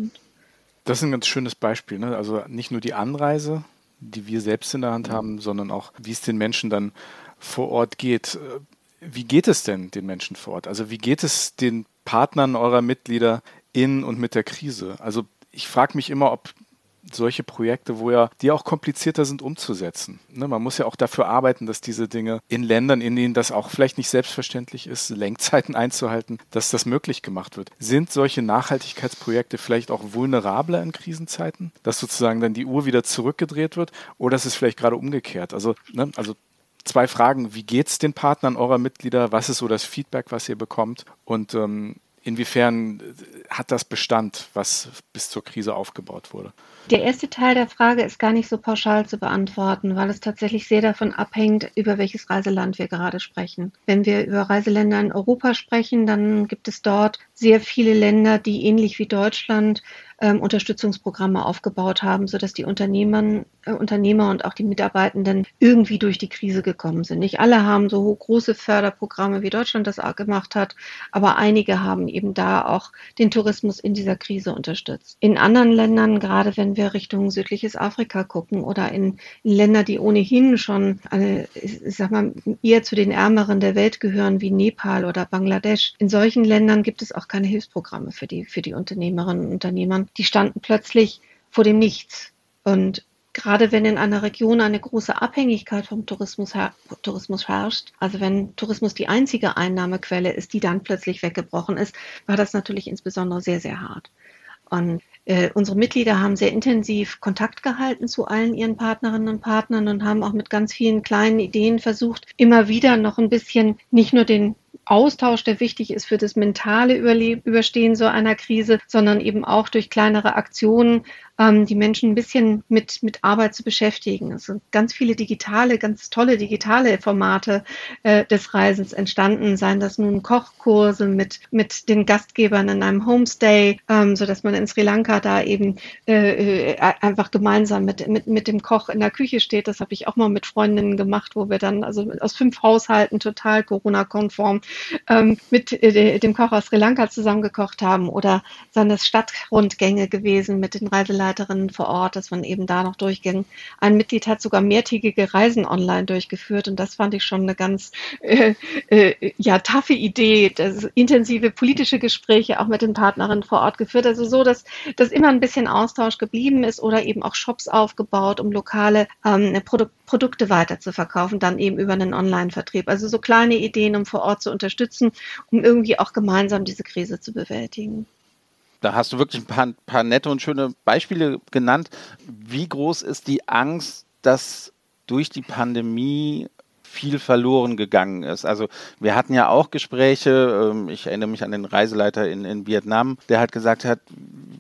Das ist ein ganz schönes Beispiel. Ne? Also nicht nur die Anreise, die wir selbst in der Hand haben, sondern auch, wie es den Menschen dann vor Ort geht. Wie geht es denn den Menschen vor Ort? Also wie geht es den Partnern eurer Mitglieder in und mit der Krise? Also ich frage mich immer, ob solche Projekte, wo ja die auch komplizierter sind umzusetzen. Ne, man muss ja auch dafür arbeiten, dass diese Dinge in Ländern, in denen das auch vielleicht nicht selbstverständlich ist, Lenkzeiten einzuhalten, dass das möglich gemacht wird. Sind solche Nachhaltigkeitsprojekte vielleicht auch vulnerabler in Krisenzeiten, dass sozusagen dann die Uhr wieder zurückgedreht wird oder ist es vielleicht gerade umgekehrt? Also, ne, also zwei Fragen. Wie geht es den Partnern eurer Mitglieder? Was ist so das Feedback, was ihr bekommt? Und ähm, inwiefern hat das Bestand, was bis zur Krise aufgebaut wurde? Der erste Teil der Frage ist gar nicht so pauschal zu beantworten, weil es tatsächlich sehr davon abhängt, über welches Reiseland wir gerade sprechen. Wenn wir über Reiseländer in Europa sprechen, dann gibt es dort sehr viele Länder, die ähnlich wie Deutschland ähm, Unterstützungsprogramme aufgebaut haben, sodass die Unternehmer, äh, Unternehmer und auch die Mitarbeitenden irgendwie durch die Krise gekommen sind. Nicht alle haben so große Förderprogramme, wie Deutschland das gemacht hat, aber einige haben eben da auch den Tourismus in dieser Krise unterstützt. In anderen Ländern, gerade wenn wir Richtung südliches Afrika gucken oder in, Länder, die ohnehin schon eine, ich sag mal, eher zu den Ärmeren der Welt gehören, wie Nepal oder Bangladesch, in solchen Ländern gibt es auch keine Hilfsprogramme für die, für die Unternehmerinnen und Unternehmer die standen plötzlich vor dem Nichts. Und gerade wenn in einer Region eine große Abhängigkeit vom Tourismus, her Tourismus herrscht, also wenn Tourismus die einzige Einnahmequelle ist, die dann plötzlich weggebrochen ist, war das natürlich insbesondere sehr, sehr hart. Und äh, unsere Mitglieder haben sehr intensiv Kontakt gehalten zu allen ihren Partnerinnen und Partnern und haben auch mit ganz vielen kleinen Ideen versucht, immer wieder noch ein bisschen nicht nur den Austausch, der wichtig ist für das mentale Überstehen so einer Krise, sondern eben auch durch kleinere Aktionen ähm, die Menschen ein bisschen mit, mit Arbeit zu beschäftigen. Es sind ganz viele digitale, ganz tolle digitale Formate äh, des Reisens entstanden, seien das nun Kochkurse mit, mit den Gastgebern in einem Homestay, ähm, so dass man in Sri Lanka da eben äh, äh, einfach gemeinsam mit, mit, mit dem Koch in der Küche steht. Das habe ich auch mal mit Freundinnen gemacht, wo wir dann also aus fünf Haushalten total Corona-konform ähm, mit äh, dem Koch aus Sri Lanka zusammengekocht haben oder seien das Stadtrundgänge gewesen mit den Reiseleitern Mitarbeiterin vor Ort, dass man eben da noch durchging. Ein Mitglied hat sogar mehrtägige Reisen online durchgeführt und das fand ich schon eine ganz äh, äh, ja taffe Idee. Das, intensive politische Gespräche auch mit den Partnerinnen vor Ort geführt. Also so, dass, dass immer ein bisschen Austausch geblieben ist oder eben auch Shops aufgebaut, um lokale ähm, Produ Produkte weiter zu verkaufen, dann eben über einen Online-Vertrieb. Also so kleine Ideen, um vor Ort zu unterstützen, um irgendwie auch gemeinsam diese Krise zu bewältigen. Da hast du wirklich ein paar, paar nette und schöne Beispiele genannt. Wie groß ist die Angst, dass durch die Pandemie viel verloren gegangen ist. Also wir hatten ja auch Gespräche, ähm, ich erinnere mich an den Reiseleiter in, in Vietnam, der halt gesagt hat,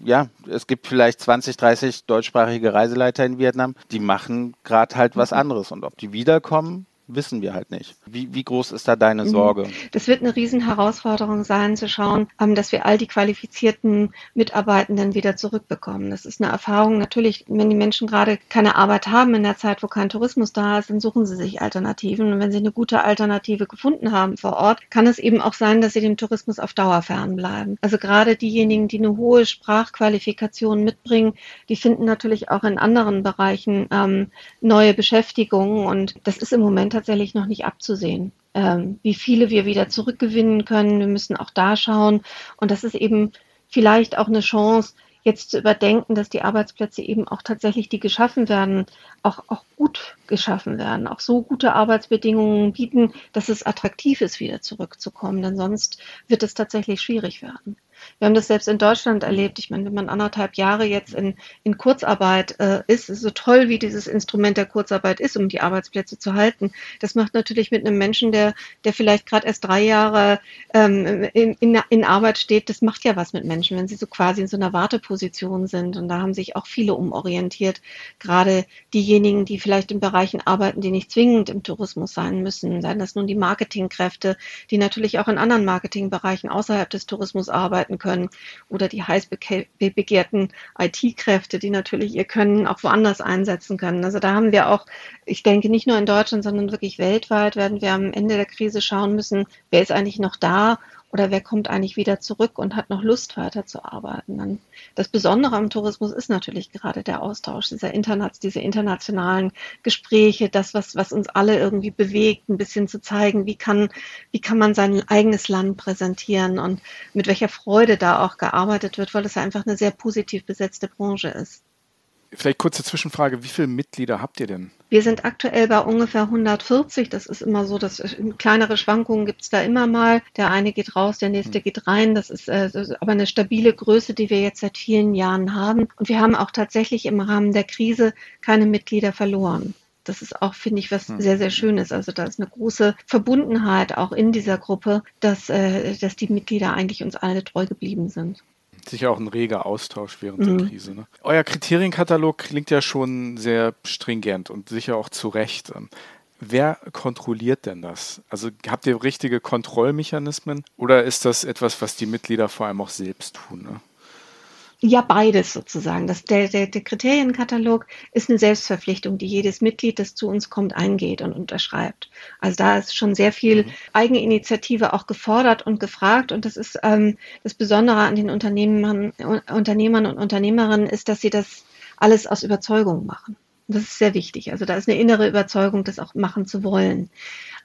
ja, es gibt vielleicht 20, 30 deutschsprachige Reiseleiter in Vietnam, die machen gerade halt was anderes. Und ob die wiederkommen, wissen wir halt nicht. Wie, wie groß ist da deine mhm. Sorge? Das wird eine Riesenherausforderung sein, zu schauen, ähm, dass wir all die qualifizierten Mitarbeitenden wieder zurückbekommen. Das ist eine Erfahrung. Natürlich, wenn die Menschen gerade keine Arbeit haben in der Zeit, wo kein Tourismus da ist, dann suchen sie sich Alternativen. Und wenn sie eine gute Alternative gefunden haben vor Ort, kann es eben auch sein, dass sie dem Tourismus auf Dauer fernbleiben. Also gerade diejenigen, die eine hohe Sprachqualifikation mitbringen, die finden natürlich auch in anderen Bereichen ähm, neue Beschäftigungen. Und das ist im Moment tatsächlich noch nicht abzusehen. Ähm, wie viele wir wieder zurückgewinnen können. Wir müssen auch da schauen. Und das ist eben vielleicht auch eine Chance, jetzt zu überdenken, dass die Arbeitsplätze eben auch tatsächlich, die geschaffen werden, auch, auch gut geschaffen werden, auch so gute Arbeitsbedingungen bieten, dass es attraktiv ist, wieder zurückzukommen. Denn sonst wird es tatsächlich schwierig werden. Wir haben das selbst in Deutschland erlebt. Ich meine, wenn man anderthalb Jahre jetzt in, in Kurzarbeit äh, ist, so toll, wie dieses Instrument der Kurzarbeit ist, um die Arbeitsplätze zu halten. Das macht natürlich mit einem Menschen, der, der vielleicht gerade erst drei Jahre ähm, in, in, in Arbeit steht, das macht ja was mit Menschen, wenn sie so quasi in so einer Warteposition sind. Und da haben sich auch viele umorientiert. Gerade diejenigen, die vielleicht in Bereichen arbeiten, die nicht zwingend im Tourismus sein müssen. Seien das nun die Marketingkräfte, die natürlich auch in anderen Marketingbereichen außerhalb des Tourismus arbeiten können oder die heiß begehrten IT-Kräfte, die natürlich ihr Können auch woanders einsetzen können. Also da haben wir auch, ich denke nicht nur in Deutschland, sondern wirklich weltweit werden wir am Ende der Krise schauen müssen, wer ist eigentlich noch da oder wer kommt eigentlich wieder zurück und hat noch Lust weiterzuarbeiten. das Besondere am Tourismus ist natürlich gerade der Austausch, dieser Internet, diese internationalen Gespräche, das, was, was uns alle irgendwie bewegt, ein bisschen zu zeigen, wie kann, wie kann man sein eigenes Land präsentieren und mit welcher Freude da auch gearbeitet wird, weil es einfach eine sehr positiv besetzte Branche ist. Vielleicht kurze Zwischenfrage, wie viele Mitglieder habt ihr denn? Wir sind aktuell bei ungefähr 140. Das ist immer so, dass kleinere Schwankungen gibt es da immer mal. Der eine geht raus, der nächste hm. geht rein. Das ist, äh, ist aber eine stabile Größe, die wir jetzt seit vielen Jahren haben. Und wir haben auch tatsächlich im Rahmen der Krise keine Mitglieder verloren. Das ist auch, finde ich, was hm. sehr, sehr Schönes. Also da ist eine große Verbundenheit auch in dieser Gruppe, dass, äh, dass die Mitglieder eigentlich uns alle treu geblieben sind. Sicher auch ein reger Austausch während mhm. der Krise. Ne? Euer Kriterienkatalog klingt ja schon sehr stringent und sicher auch zu Recht. Wer kontrolliert denn das? Also habt ihr richtige Kontrollmechanismen oder ist das etwas, was die Mitglieder vor allem auch selbst tun? Ne? Ja, beides sozusagen. Das, der, der, der Kriterienkatalog ist eine Selbstverpflichtung, die jedes Mitglied, das zu uns kommt, eingeht und unterschreibt. Also da ist schon sehr viel mhm. Eigeninitiative auch gefordert und gefragt. Und das ist ähm, das Besondere an den Unternehmern, Unternehmern und Unternehmerinnen ist, dass sie das alles aus Überzeugung machen. Das ist sehr wichtig. Also da ist eine innere Überzeugung, das auch machen zu wollen.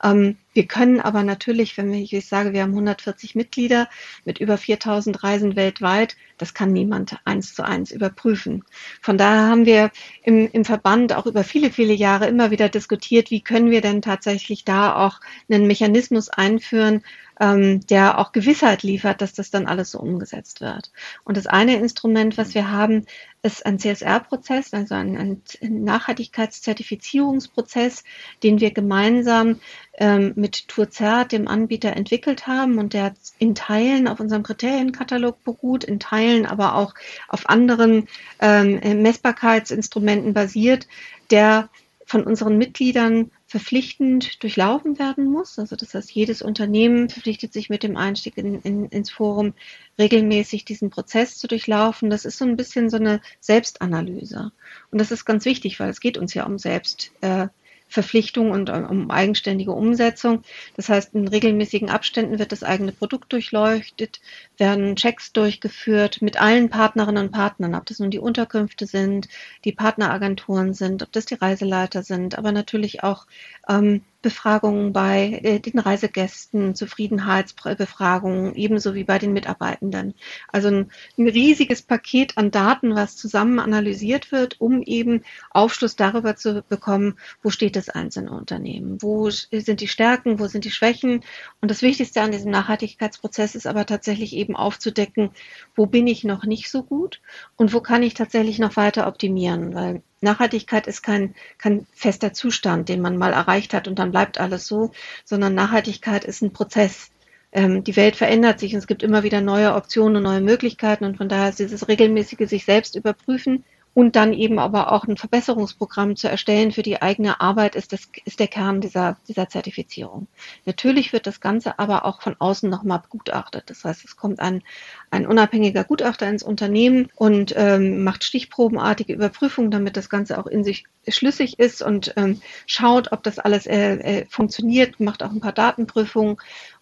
Ähm, wir können aber natürlich, wenn ich, sage, wir haben 140 Mitglieder mit über 4000 Reisen weltweit, das kann niemand eins zu eins überprüfen. Von daher haben wir im, im Verband auch über viele, viele Jahre immer wieder diskutiert, wie können wir denn tatsächlich da auch einen Mechanismus einführen, ähm, der auch Gewissheit liefert, dass das dann alles so umgesetzt wird. Und das eine Instrument, was wir haben, ist ein CSR-Prozess, also ein, ein Nachhaltigkeitszertifizierungsprozess, den wir gemeinsam ähm, mit Tourzert, dem Anbieter, entwickelt haben und der in Teilen auf unserem Kriterienkatalog beruht, in Teilen aber auch auf anderen ähm, Messbarkeitsinstrumenten basiert, der von unseren Mitgliedern verpflichtend durchlaufen werden muss. Also das heißt, jedes Unternehmen verpflichtet sich mit dem Einstieg in, in, ins Forum regelmäßig diesen Prozess zu durchlaufen. Das ist so ein bisschen so eine Selbstanalyse. Und das ist ganz wichtig, weil es geht uns ja um Selbst. Äh, Verpflichtung und äh, um eigenständige Umsetzung. Das heißt, in regelmäßigen Abständen wird das eigene Produkt durchleuchtet, werden Checks durchgeführt mit allen Partnerinnen und Partnern, ob das nun die Unterkünfte sind, die Partneragenturen sind, ob das die Reiseleiter sind, aber natürlich auch ähm, Befragungen bei äh, den Reisegästen, Zufriedenheitsbefragungen, ebenso wie bei den Mitarbeitenden. Also ein, ein, riesiges Paket an Daten, was zusammen analysiert wird, um eben Aufschluss darüber zu bekommen, wo steht das einzelne Unternehmen, wo sind die Stärken, wo sind die Schwächen. Und das Wichtigste an diesem Nachhaltigkeitsprozess ist aber tatsächlich eben aufzudecken, wo bin ich noch nicht so gut und wo kann ich tatsächlich noch weiter optimieren, weil Nachhaltigkeit ist kein, kein fester Zustand, den man mal erreicht hat und dann bleibt alles so, sondern Nachhaltigkeit ist ein Prozess. Ähm, die Welt verändert sich und es gibt immer wieder neue Optionen und neue Möglichkeiten und von daher ist dieses regelmäßige sich selbst überprüfen und dann eben aber auch ein Verbesserungsprogramm zu erstellen für die eigene Arbeit ist, das, ist der Kern dieser, dieser Zertifizierung. Natürlich wird das Ganze aber auch von außen nochmal begutachtet. Das heißt, es kommt ein, ein unabhängiger Gutachter ins Unternehmen und ähm, macht stichprobenartige Überprüfungen, damit das Ganze auch in sich schlüssig ist und ähm, schaut, ob das alles äh, äh, funktioniert, macht auch ein paar Datenprüfungen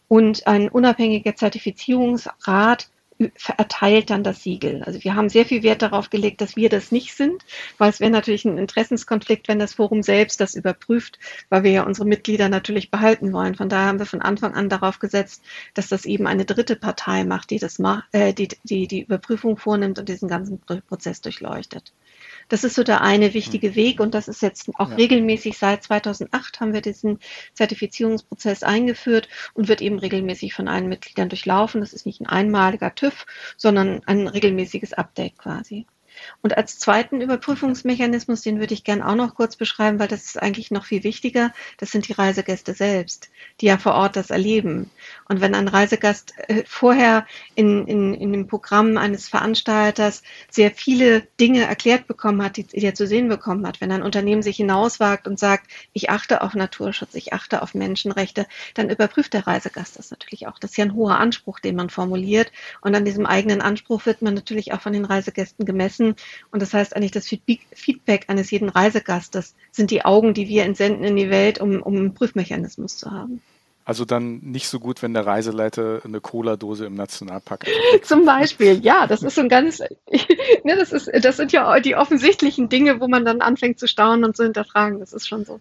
und ein unabhängiger Zertifizierungsrat erteilt dann das Siegel. Also wir haben sehr viel Wert darauf gelegt, dass wir das nicht sind, weil es wäre natürlich ein Interessenskonflikt, wenn das Forum selbst das überprüft, weil wir ja unsere Mitglieder natürlich behalten wollen. Von daher haben wir von Anfang an darauf gesetzt, dass das eben eine dritte Partei macht, die das macht, äh, die, die die Überprüfung vornimmt und diesen ganzen Prozess durchleuchtet. Das ist so der eine wichtige hm. Weg und das ist jetzt auch ja. regelmäßig seit 2008 haben wir diesen Zertifizierungsprozess eingeführt und wird eben regelmäßig von allen Mitgliedern durchlaufen. Das ist nicht ein einmaliger TÜV, sondern ein regelmäßiges Update quasi. Und als zweiten Überprüfungsmechanismus, den würde ich gerne auch noch kurz beschreiben, weil das ist eigentlich noch viel wichtiger, das sind die Reisegäste selbst, die ja vor Ort das erleben. Und wenn ein Reisegast äh, vorher in, in, in dem Programm eines Veranstalters sehr viele Dinge erklärt bekommen hat, die er zu sehen bekommen hat, wenn ein Unternehmen sich hinauswagt und sagt, ich achte auf Naturschutz, ich achte auf Menschenrechte, dann überprüft der Reisegast das natürlich auch. Das ist ja ein hoher Anspruch, den man formuliert. Und an diesem eigenen Anspruch wird man natürlich auch von den Reisegästen gemessen. Und das heißt eigentlich, das Feedback eines jeden Reisegastes sind die Augen, die wir entsenden in die Welt, um, um einen Prüfmechanismus zu haben. Also dann nicht so gut, wenn der Reiseleiter eine Cola-Dose im Nationalpark. Zum Beispiel, ja, das ist so ein ganz, ne, das ist, das sind ja die offensichtlichen Dinge, wo man dann anfängt zu staunen und zu hinterfragen. Das ist schon so.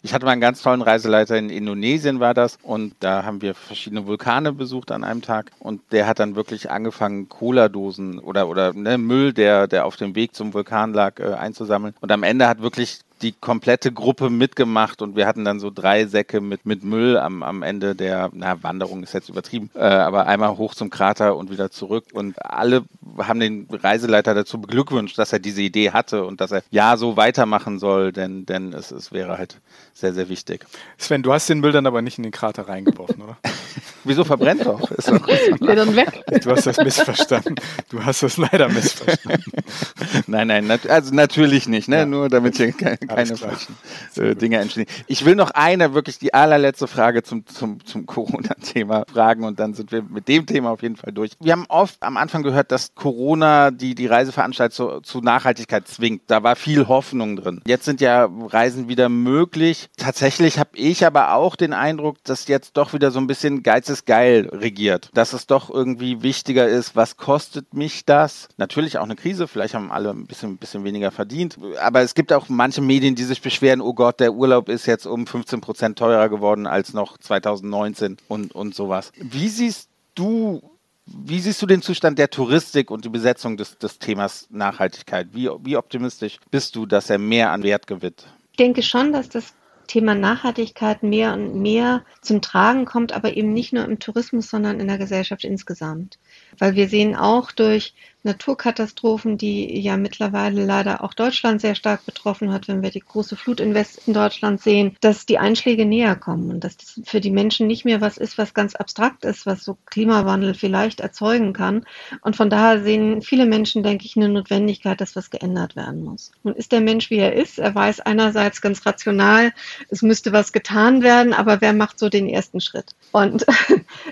Ich hatte mal einen ganz tollen Reiseleiter in Indonesien war das und da haben wir verschiedene Vulkane besucht an einem Tag. Und der hat dann wirklich angefangen Cola-Dosen oder oder ne, Müll, der der auf dem Weg zum Vulkan lag, äh, einzusammeln. Und am Ende hat wirklich die komplette Gruppe mitgemacht und wir hatten dann so drei Säcke mit, mit Müll am, am Ende der, na, Wanderung ist jetzt übertrieben, äh, aber einmal hoch zum Krater und wieder zurück und alle haben den Reiseleiter dazu beglückwünscht, dass er diese Idee hatte und dass er ja so weitermachen soll, denn, denn es, es wäre halt sehr, sehr wichtig. Sven, du hast den Müll dann aber nicht in den Krater reingeworfen, oder? Wieso verbrennt doch? Ist doch dann weg. Du hast das missverstanden. Du hast das leider missverstanden. nein, nein, nat also natürlich nicht, ne? Ja. nur damit hier keine, keine falschen äh, Dinge entstehen. Ich will noch eine, wirklich die allerletzte Frage zum, zum, zum Corona-Thema fragen und dann sind wir mit dem Thema auf jeden Fall durch. Wir haben oft am Anfang gehört, dass Corona die, die Reiseveranstaltung zu, zu Nachhaltigkeit zwingt. Da war viel Hoffnung drin. Jetzt sind ja Reisen wieder möglich. Tatsächlich habe ich aber auch den Eindruck, dass jetzt doch wieder so ein bisschen Geiz ist geil regiert. Dass es doch irgendwie wichtiger ist, was kostet mich das? Natürlich auch eine Krise, vielleicht haben alle ein bisschen, ein bisschen weniger verdient. Aber es gibt auch manche Medien, die sich beschweren, oh Gott, der Urlaub ist jetzt um 15 Prozent teurer geworden als noch 2019 und, und sowas. Wie siehst du wie siehst du den Zustand der Touristik und die Besetzung des, des Themas Nachhaltigkeit? Wie, wie optimistisch bist du, dass er mehr an Wert gewinnt? Ich denke schon, dass das Thema Nachhaltigkeit mehr und mehr zum Tragen kommt, aber eben nicht nur im Tourismus, sondern in der Gesellschaft insgesamt. Weil wir sehen auch durch Naturkatastrophen, die ja mittlerweile leider auch Deutschland sehr stark betroffen hat, wenn wir die große Flut in Westen Deutschland sehen, dass die Einschläge näher kommen und dass das für die Menschen nicht mehr was ist, was ganz abstrakt ist, was so Klimawandel vielleicht erzeugen kann. Und von daher sehen viele Menschen, denke ich, eine Notwendigkeit, dass was geändert werden muss. Nun ist der Mensch, wie er ist. Er weiß einerseits ganz rational, es müsste was getan werden, aber wer macht so den ersten Schritt? Und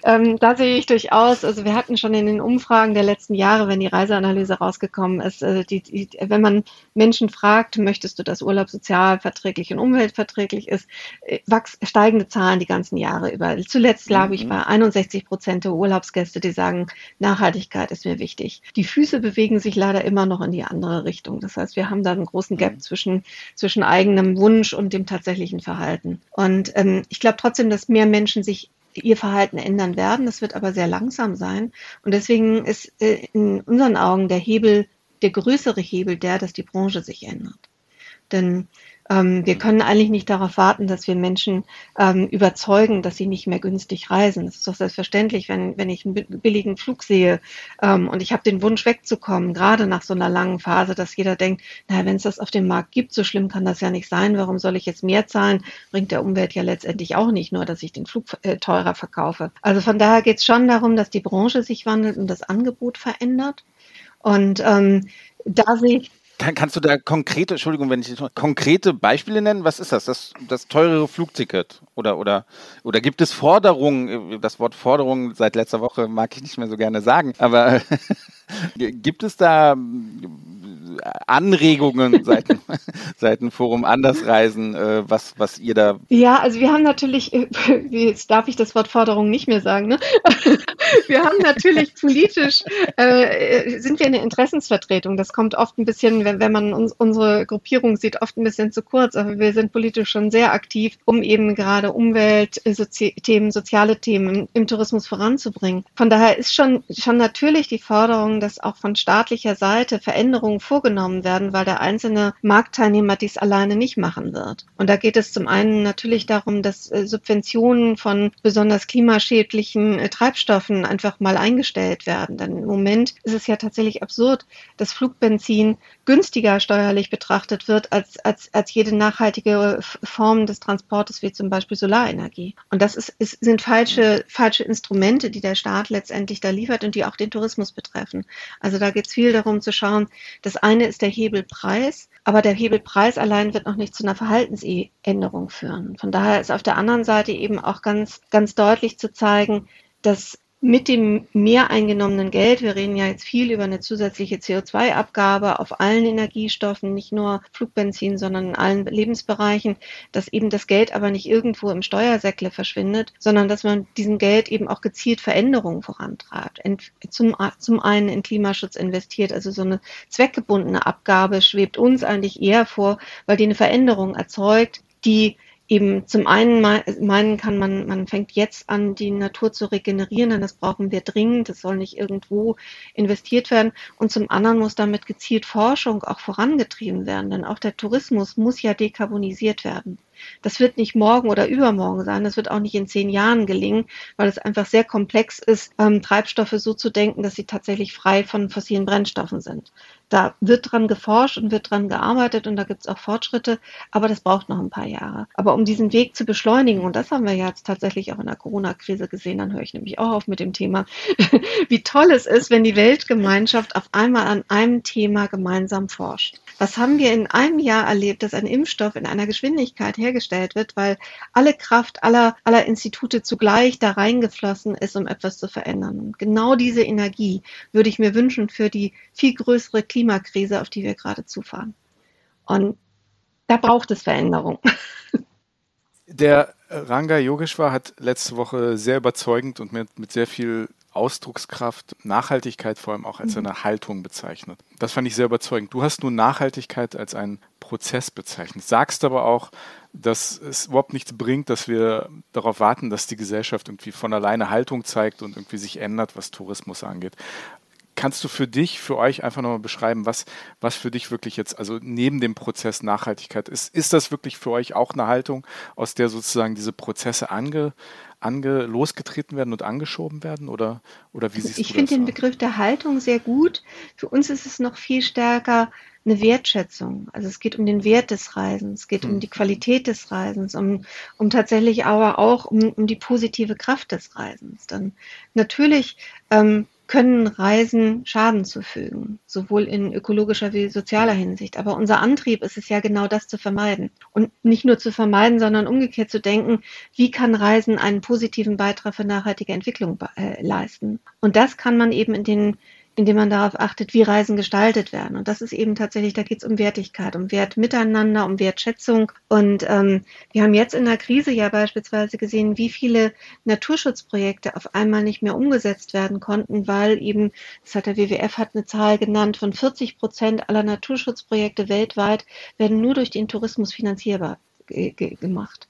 ähm, da sehe ich durchaus, also wir hatten schon in den Umfragen der letzten Jahre, wenn die Reiseanalyse rausgekommen ist, äh, die, die, wenn man Menschen fragt, möchtest du, dass Urlaub sozialverträglich und umweltverträglich ist, äh, wachs, steigende Zahlen die ganzen Jahre über. Zuletzt glaube ich mhm. bei 61 Prozent der Urlaubsgäste, die sagen, Nachhaltigkeit ist mir wichtig. Die Füße bewegen sich leider immer noch in die andere Richtung. Das heißt, wir haben da einen großen Gap mhm. zwischen, zwischen eigenem Wunsch und dem tatsächlichen Verhalten. Und ähm, ich glaube trotzdem, dass mehr Menschen sich ihr Verhalten ändern werden. Das wird aber sehr langsam sein. Und deswegen ist äh, in unseren Augen der Hebel, der größere Hebel der, dass die Branche sich ändert. Denn ähm, wir können eigentlich nicht darauf warten, dass wir Menschen ähm, überzeugen, dass sie nicht mehr günstig reisen. Das ist doch selbstverständlich, wenn, wenn ich einen billigen Flug sehe ähm, und ich habe den Wunsch wegzukommen, gerade nach so einer langen Phase, dass jeder denkt, naja, wenn es das auf dem Markt gibt, so schlimm kann das ja nicht sein. Warum soll ich jetzt mehr zahlen? Bringt der Umwelt ja letztendlich auch nicht nur, dass ich den Flug äh, teurer verkaufe. Also von daher geht es schon darum, dass die Branche sich wandelt und das Angebot verändert. Und ähm, da sehe ich kann, kannst du da konkrete, Entschuldigung, wenn ich konkrete Beispiele nennen? Was ist das? Das, das teurere Flugticket? Oder, oder, oder gibt es Forderungen? Das Wort Forderungen seit letzter Woche mag ich nicht mehr so gerne sagen, aber gibt es da Anregungen seiten, seiten Forum Andersreisen, äh, was, was ihr da. Ja, also wir haben natürlich, äh, jetzt darf ich das Wort Forderung nicht mehr sagen, ne? wir haben natürlich politisch, äh, sind wir eine Interessensvertretung. Das kommt oft ein bisschen, wenn, wenn man uns, unsere Gruppierung sieht, oft ein bisschen zu kurz, aber wir sind politisch schon sehr aktiv, um eben gerade Umweltthemen, soziale Themen im Tourismus voranzubringen. Von daher ist schon, schon natürlich die Forderung, dass auch von staatlicher Seite Veränderungen vorgenommen vorgenommen werden, weil der einzelne Marktteilnehmer dies alleine nicht machen wird. Und da geht es zum einen natürlich darum, dass äh, Subventionen von besonders klimaschädlichen äh, Treibstoffen einfach mal eingestellt werden. Denn im Moment ist es ja tatsächlich absurd, dass Flugbenzin günstiger steuerlich betrachtet wird als, als, als jede nachhaltige Form des Transportes, wie zum Beispiel Solarenergie. Und das ist, ist, sind falsche, falsche Instrumente, die der Staat letztendlich da liefert und die auch den Tourismus betreffen. Also da geht es viel darum zu schauen, das eine ist der Hebelpreis, aber der Hebelpreis allein wird noch nicht zu einer Verhaltensänderung führen. Von daher ist auf der anderen Seite eben auch ganz, ganz deutlich zu zeigen, dass mit dem mehr eingenommenen Geld, wir reden ja jetzt viel über eine zusätzliche CO2-Abgabe auf allen Energiestoffen, nicht nur Flugbenzin, sondern in allen Lebensbereichen, dass eben das Geld aber nicht irgendwo im Steuersäckle verschwindet, sondern dass man diesem Geld eben auch gezielt Veränderungen vorantreibt. Zum, zum einen in Klimaschutz investiert, also so eine zweckgebundene Abgabe schwebt uns eigentlich eher vor, weil die eine Veränderung erzeugt, die eben zum einen meinen kann, man, man fängt jetzt an, die Natur zu regenerieren, denn das brauchen wir dringend, das soll nicht irgendwo investiert werden. Und zum anderen muss damit gezielt Forschung auch vorangetrieben werden, denn auch der Tourismus muss ja dekarbonisiert werden. Das wird nicht morgen oder übermorgen sein. Das wird auch nicht in zehn Jahren gelingen, weil es einfach sehr komplex ist, ähm, Treibstoffe so zu denken, dass sie tatsächlich frei von fossilen Brennstoffen sind. Da wird dran geforscht und wird dran gearbeitet und da gibt es auch Fortschritte, aber das braucht noch ein paar Jahre. Aber um diesen Weg zu beschleunigen, und das haben wir jetzt tatsächlich auch in der Corona-Krise gesehen, dann höre ich nämlich auch auf mit dem Thema, wie toll es ist, wenn die Weltgemeinschaft auf einmal an einem Thema gemeinsam forscht. Was haben wir in einem Jahr erlebt, dass ein Impfstoff in einer Geschwindigkeit hergestellt wird, weil alle Kraft aller, aller Institute zugleich da reingeflossen ist, um etwas zu verändern. Und genau diese Energie würde ich mir wünschen für die viel größere Klimakrise, auf die wir gerade zufahren. Und da braucht es Veränderung. Der Ranga Yogeshwar hat letzte Woche sehr überzeugend und mit, mit sehr viel Ausdruckskraft, Nachhaltigkeit vor allem auch als mhm. eine Haltung bezeichnet. Das fand ich sehr überzeugend. Du hast nun Nachhaltigkeit als einen Prozess bezeichnet, sagst aber auch, dass es überhaupt nichts bringt, dass wir darauf warten, dass die Gesellschaft irgendwie von alleine Haltung zeigt und irgendwie sich ändert, was Tourismus angeht. Kannst du für dich, für euch einfach nochmal beschreiben, was, was für dich wirklich jetzt, also neben dem Prozess Nachhaltigkeit ist, ist das wirklich für euch auch eine Haltung, aus der sozusagen diese Prozesse ange, ange, losgetreten werden und angeschoben werden? Oder, oder wie siehst ich du das? Ich finde den Begriff der Haltung sehr gut. Für uns ist es noch viel stärker eine Wertschätzung. Also es geht um den Wert des Reisens, es geht hm. um die Qualität des Reisens, um, um tatsächlich aber auch um, um die positive Kraft des Reisens. Dann natürlich ähm, können Reisen Schaden zufügen, sowohl in ökologischer wie sozialer Hinsicht. Aber unser Antrieb ist es ja genau das zu vermeiden. Und nicht nur zu vermeiden, sondern umgekehrt zu denken, wie kann Reisen einen positiven Beitrag für nachhaltige Entwicklung äh, leisten. Und das kann man eben in den indem man darauf achtet, wie Reisen gestaltet werden. Und das ist eben tatsächlich, da geht es um Wertigkeit, um Wert miteinander, um Wertschätzung. Und ähm, wir haben jetzt in der Krise ja beispielsweise gesehen, wie viele Naturschutzprojekte auf einmal nicht mehr umgesetzt werden konnten, weil eben, das hat der WWF hat eine Zahl genannt, von 40 Prozent aller Naturschutzprojekte weltweit werden nur durch den Tourismus finanzierbar gemacht.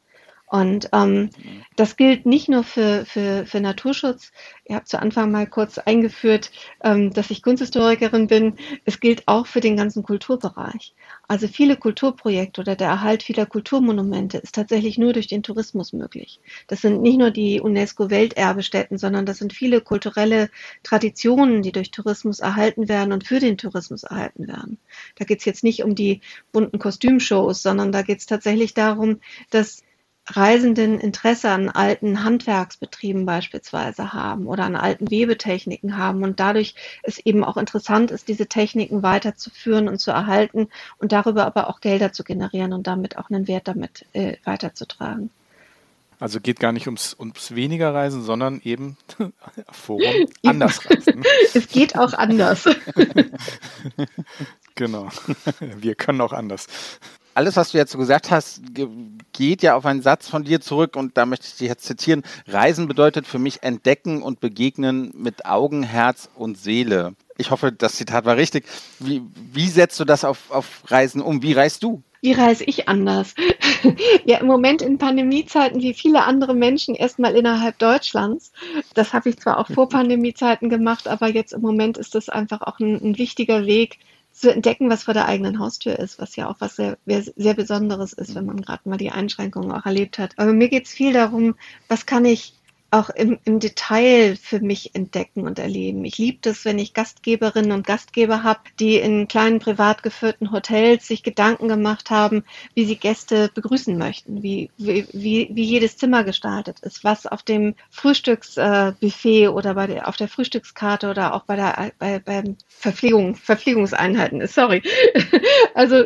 Und ähm, das gilt nicht nur für, für, für Naturschutz. Ihr habt zu Anfang mal kurz eingeführt, ähm, dass ich Kunsthistorikerin bin. Es gilt auch für den ganzen Kulturbereich. Also viele Kulturprojekte oder der Erhalt vieler Kulturmonumente ist tatsächlich nur durch den Tourismus möglich. Das sind nicht nur die UNESCO-Welterbestätten, sondern das sind viele kulturelle Traditionen, die durch Tourismus erhalten werden und für den Tourismus erhalten werden. Da geht es jetzt nicht um die bunten Kostümshows, sondern da geht es tatsächlich darum, dass Reisenden Interesse an alten Handwerksbetrieben beispielsweise haben oder an alten Webetechniken haben und dadurch es eben auch interessant ist, diese Techniken weiterzuführen und zu erhalten und darüber aber auch Gelder zu generieren und damit auch einen Wert damit äh, weiterzutragen. Also geht gar nicht ums, ums weniger Reisen, sondern eben Forum anders reisen. es geht auch anders. genau. Wir können auch anders alles, was du jetzt so gesagt hast, geht ja auf einen Satz von dir zurück und da möchte ich dich jetzt zitieren. Reisen bedeutet für mich entdecken und begegnen mit Augen, Herz und Seele. Ich hoffe, das Zitat war richtig. Wie, wie setzt du das auf, auf Reisen um? Wie reist du? Wie reise ich anders? ja, im Moment in Pandemiezeiten wie viele andere Menschen erstmal innerhalb Deutschlands. Das habe ich zwar auch vor Pandemiezeiten gemacht, aber jetzt im Moment ist das einfach auch ein, ein wichtiger Weg, zu entdecken, was vor der eigenen Haustür ist, was ja auch was sehr, sehr Besonderes ist, wenn man gerade mal die Einschränkungen auch erlebt hat. Aber mir geht es viel darum, was kann ich auch im, im Detail für mich entdecken und erleben. Ich liebe das, wenn ich Gastgeberinnen und Gastgeber habe, die in kleinen privat geführten Hotels sich Gedanken gemacht haben, wie sie Gäste begrüßen möchten, wie, wie, wie, wie jedes Zimmer gestaltet ist, was auf dem Frühstücksbuffet oder bei der, auf der Frühstückskarte oder auch bei der bei, beim Verpflegung, Verpflegungseinheiten ist. Sorry. Also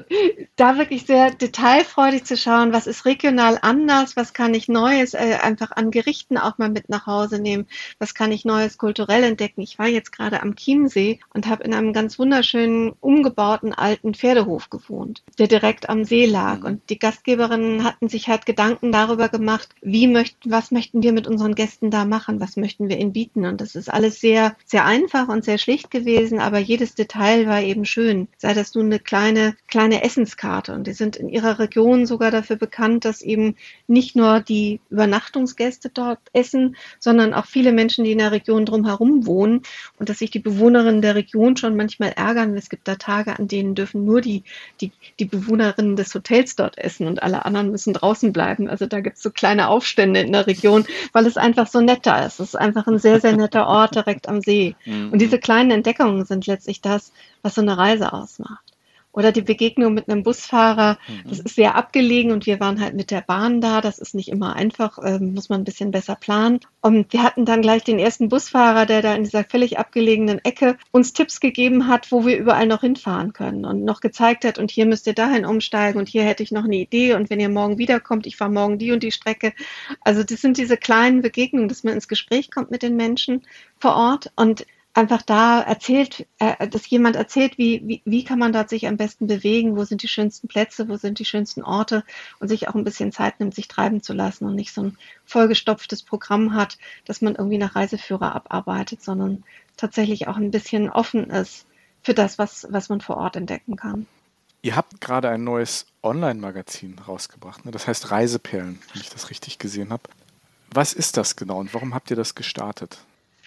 da wirklich sehr detailfreudig zu schauen, was ist regional anders, was kann ich Neues äh, einfach an Gerichten auch mal mit nach Hause nehmen? Was kann ich Neues kulturell entdecken? Ich war jetzt gerade am Chiemsee und habe in einem ganz wunderschönen, umgebauten alten Pferdehof gewohnt, der direkt am See lag. Und die Gastgeberinnen hatten sich halt Gedanken darüber gemacht, wie möchten, was möchten wir mit unseren Gästen da machen? Was möchten wir ihnen bieten? Und das ist alles sehr, sehr einfach und sehr schlicht gewesen, aber jedes Detail war eben schön. Sei das nun eine kleine, kleine Essenskarte. Und die sind in ihrer Region sogar dafür bekannt, dass eben nicht nur die Übernachtungsgäste dort essen, sondern auch viele Menschen, die in der Region drumherum wohnen und dass sich die Bewohnerinnen der Region schon manchmal ärgern. Es gibt da Tage, an denen dürfen nur die, die, die Bewohnerinnen des Hotels dort essen und alle anderen müssen draußen bleiben. Also da gibt es so kleine Aufstände in der Region, weil es einfach so nett da ist. Es ist einfach ein sehr, sehr netter Ort direkt am See. Mhm. Und diese kleinen Entdeckungen sind letztlich das, was so eine Reise ausmacht. Oder die Begegnung mit einem Busfahrer, das mhm. ist sehr abgelegen und wir waren halt mit der Bahn da. Das ist nicht immer einfach, äh, muss man ein bisschen besser planen. Und wir hatten dann gleich den ersten Busfahrer, der da in dieser völlig abgelegenen Ecke uns Tipps gegeben hat, wo wir überall noch hinfahren können und noch gezeigt hat, und hier müsst ihr dahin umsteigen und hier hätte ich noch eine Idee und wenn ihr morgen wiederkommt, ich fahre morgen die und die Strecke. Also das sind diese kleinen Begegnungen, dass man ins Gespräch kommt mit den Menschen vor Ort und einfach da erzählt, äh, dass jemand erzählt, wie, wie, wie kann man dort sich am besten bewegen, wo sind die schönsten Plätze, wo sind die schönsten Orte und sich auch ein bisschen Zeit nimmt, sich treiben zu lassen und nicht so ein vollgestopftes Programm hat, dass man irgendwie nach Reiseführer abarbeitet, sondern tatsächlich auch ein bisschen offen ist für das, was, was man vor Ort entdecken kann. Ihr habt gerade ein neues Online-Magazin rausgebracht, ne? das heißt Reiseperlen, wenn ich das richtig gesehen habe. Was ist das genau und warum habt ihr das gestartet?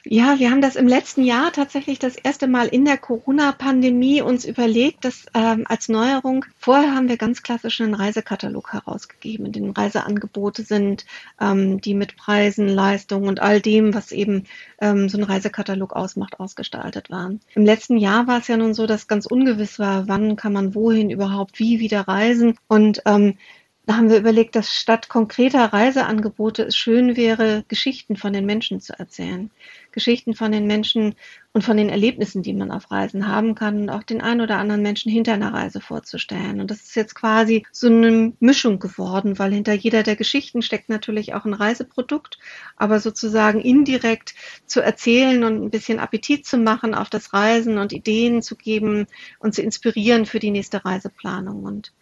Ja, wir haben das im letzten Jahr tatsächlich das erste Mal in der Corona-Pandemie uns überlegt, dass ähm, als Neuerung, vorher haben wir ganz klassisch einen Reisekatalog herausgegeben, in dem Reiseangebote sind, ähm, die mit Preisen, Leistungen und all dem, was eben ähm, so ein Reisekatalog ausmacht, ausgestaltet waren. Im letzten Jahr war es ja nun so, dass ganz ungewiss war, wann kann man wohin überhaupt wie wieder reisen und ähm, da haben wir überlegt, dass statt konkreter Reiseangebote es schön wäre, Geschichten von den Menschen zu erzählen. Geschichten von den Menschen und von den Erlebnissen, die man auf Reisen haben kann und auch den ein oder anderen Menschen hinter einer Reise vorzustellen. Und das ist jetzt quasi so eine Mischung geworden, weil hinter jeder der Geschichten steckt natürlich auch ein Reiseprodukt, aber sozusagen indirekt zu erzählen und ein bisschen Appetit zu machen auf das Reisen und Ideen zu geben und zu inspirieren für die nächste Reiseplanung. Und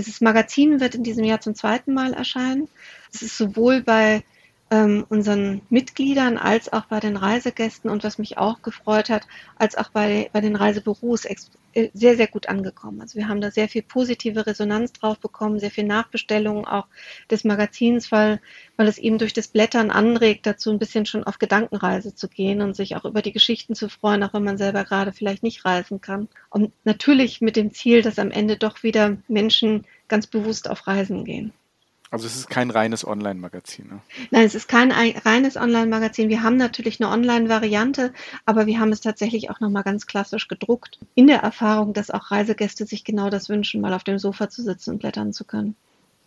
dieses Magazin wird in diesem Jahr zum zweiten Mal erscheinen. Es ist sowohl bei ähm, unseren Mitgliedern als auch bei den Reisegästen und was mich auch gefreut hat, als auch bei, bei den Reisebüros äh, sehr, sehr gut angekommen. Also wir haben da sehr viel positive Resonanz drauf bekommen, sehr viel Nachbestellungen auch des Magazins, weil, weil es eben durch das Blättern anregt, dazu ein bisschen schon auf Gedankenreise zu gehen und sich auch über die Geschichten zu freuen, auch wenn man selber gerade vielleicht nicht reisen kann. Und natürlich mit dem Ziel, dass am Ende doch wieder Menschen ganz bewusst auf Reisen gehen. Also es ist kein reines Online-Magazin. Ne? Nein, es ist kein reines Online-Magazin. Wir haben natürlich eine Online-Variante, aber wir haben es tatsächlich auch nochmal ganz klassisch gedruckt. In der Erfahrung, dass auch Reisegäste sich genau das wünschen, mal auf dem Sofa zu sitzen und blättern zu können.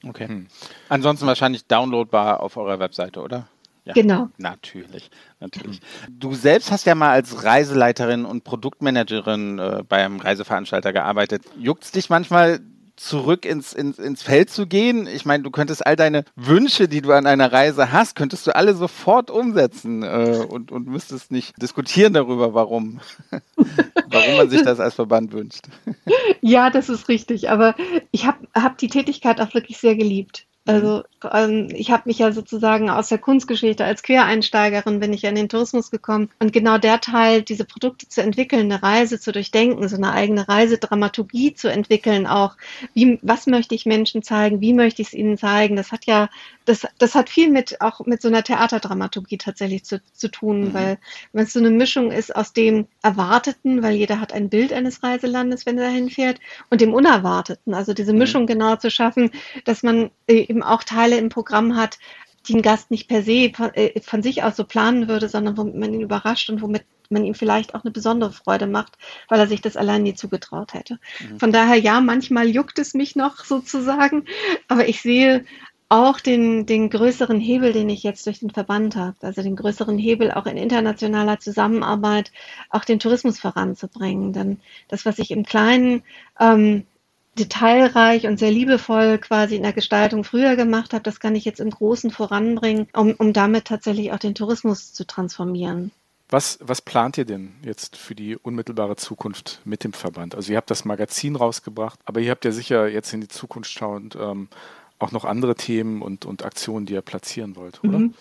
Okay. Hm. Ansonsten wahrscheinlich downloadbar auf eurer Webseite, oder? Ja, genau. Natürlich, natürlich. Du selbst hast ja mal als Reiseleiterin und Produktmanagerin äh, beim Reiseveranstalter gearbeitet. Juckt es dich manchmal, zurück ins, ins, ins Feld zu gehen. Ich meine, du könntest all deine Wünsche, die du an einer Reise hast, könntest du alle sofort umsetzen äh, und, und müsstest nicht diskutieren darüber, warum, warum man sich das als Verband wünscht. Ja, das ist richtig. Aber ich habe hab die Tätigkeit auch wirklich sehr geliebt. Also ähm, ich habe mich ja sozusagen aus der Kunstgeschichte als Quereinsteigerin bin ich ja in den Tourismus gekommen und genau der Teil, diese Produkte zu entwickeln, eine Reise zu durchdenken, so eine eigene Reisedramaturgie zu entwickeln, auch wie was möchte ich Menschen zeigen, wie möchte ich es ihnen zeigen, das hat ja das, das hat viel mit auch mit so einer Theaterdramaturgie tatsächlich zu, zu tun, mhm. weil wenn es so eine Mischung ist aus dem Erwarteten, weil jeder hat ein Bild eines Reiselandes, wenn er dahin fährt, und dem Unerwarteten, also diese mhm. Mischung mhm. genau zu schaffen, dass man eben auch Teile im Programm hat, die ein Gast nicht per se von, äh, von sich aus so planen würde, sondern womit man ihn überrascht und womit man ihm vielleicht auch eine besondere Freude macht, weil er sich das allein nie zugetraut hätte. Mhm. Von daher, ja, manchmal juckt es mich noch sozusagen, aber ich sehe auch den, den größeren Hebel, den ich jetzt durch den Verband habe, also den größeren Hebel auch in internationaler Zusammenarbeit, auch den Tourismus voranzubringen. Denn das, was ich im Kleinen ähm, detailreich und sehr liebevoll quasi in der Gestaltung früher gemacht habe, das kann ich jetzt im Großen voranbringen, um, um damit tatsächlich auch den Tourismus zu transformieren. Was, was plant ihr denn jetzt für die unmittelbare Zukunft mit dem Verband? Also ihr habt das Magazin rausgebracht, aber ihr habt ja sicher jetzt in die Zukunft schauend ähm, auch noch andere Themen und, und Aktionen, die ihr platzieren wollt, oder? Mhm.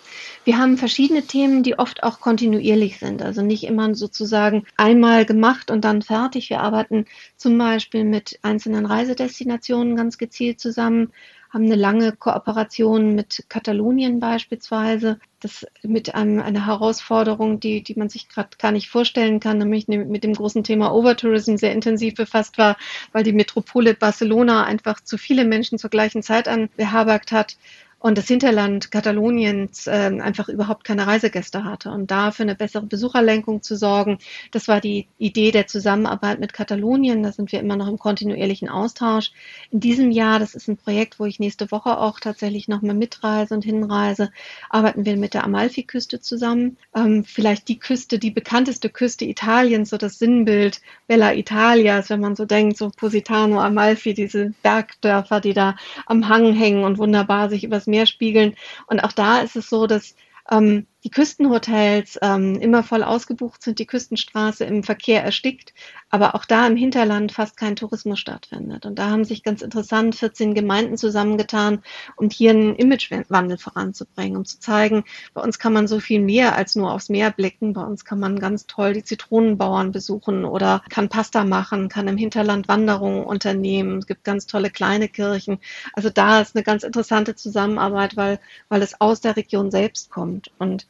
Wir haben verschiedene Themen, die oft auch kontinuierlich sind. Also nicht immer sozusagen einmal gemacht und dann fertig. Wir arbeiten zum Beispiel mit einzelnen Reisedestinationen ganz gezielt zusammen haben eine lange Kooperation mit Katalonien beispielsweise. Das mit einem, einer Herausforderung, die, die man sich gerade gar nicht vorstellen kann, nämlich ne, mit dem großen Thema Overtourism sehr intensiv befasst war, weil die Metropole Barcelona einfach zu viele Menschen zur gleichen Zeit anbeherbergt hat und das Hinterland Kataloniens äh, einfach überhaupt keine Reisegäste hatte. Und da für eine bessere Besucherlenkung zu sorgen, das war die Idee der Zusammenarbeit mit Katalonien. Da sind wir immer noch im kontinuierlichen Austausch. In diesem Jahr, das ist ein Projekt, wo ich nächste Woche auch tatsächlich nochmal mitreise und hinreise, arbeiten wir mit der Amalfi-Küste zusammen. Ähm, vielleicht die Küste, die bekannteste Küste Italiens, so das Sinnbild Bella Italias, wenn man so denkt, so Positano, Amalfi, diese Bergdörfer, die da am Hang hängen und wunderbar sich übers Meer spiegeln. Und auch da ist es so, dass ähm, die Küstenhotels ähm, immer voll ausgebucht sind, die Küstenstraße im Verkehr erstickt, aber auch da im Hinterland fast kein Tourismus stattfindet. Und da haben sich ganz interessant 14 Gemeinden zusammengetan, um hier einen Imagewandel voranzubringen, um zu zeigen, bei uns kann man so viel mehr als nur aufs Meer blicken. Bei uns kann man ganz toll die Zitronenbauern besuchen oder kann Pasta machen, kann im Hinterland Wanderungen unternehmen. Es gibt ganz tolle kleine Kirchen. Also da ist eine ganz interessante Zusammenarbeit, weil, weil es aus der Region selbst kommt. Und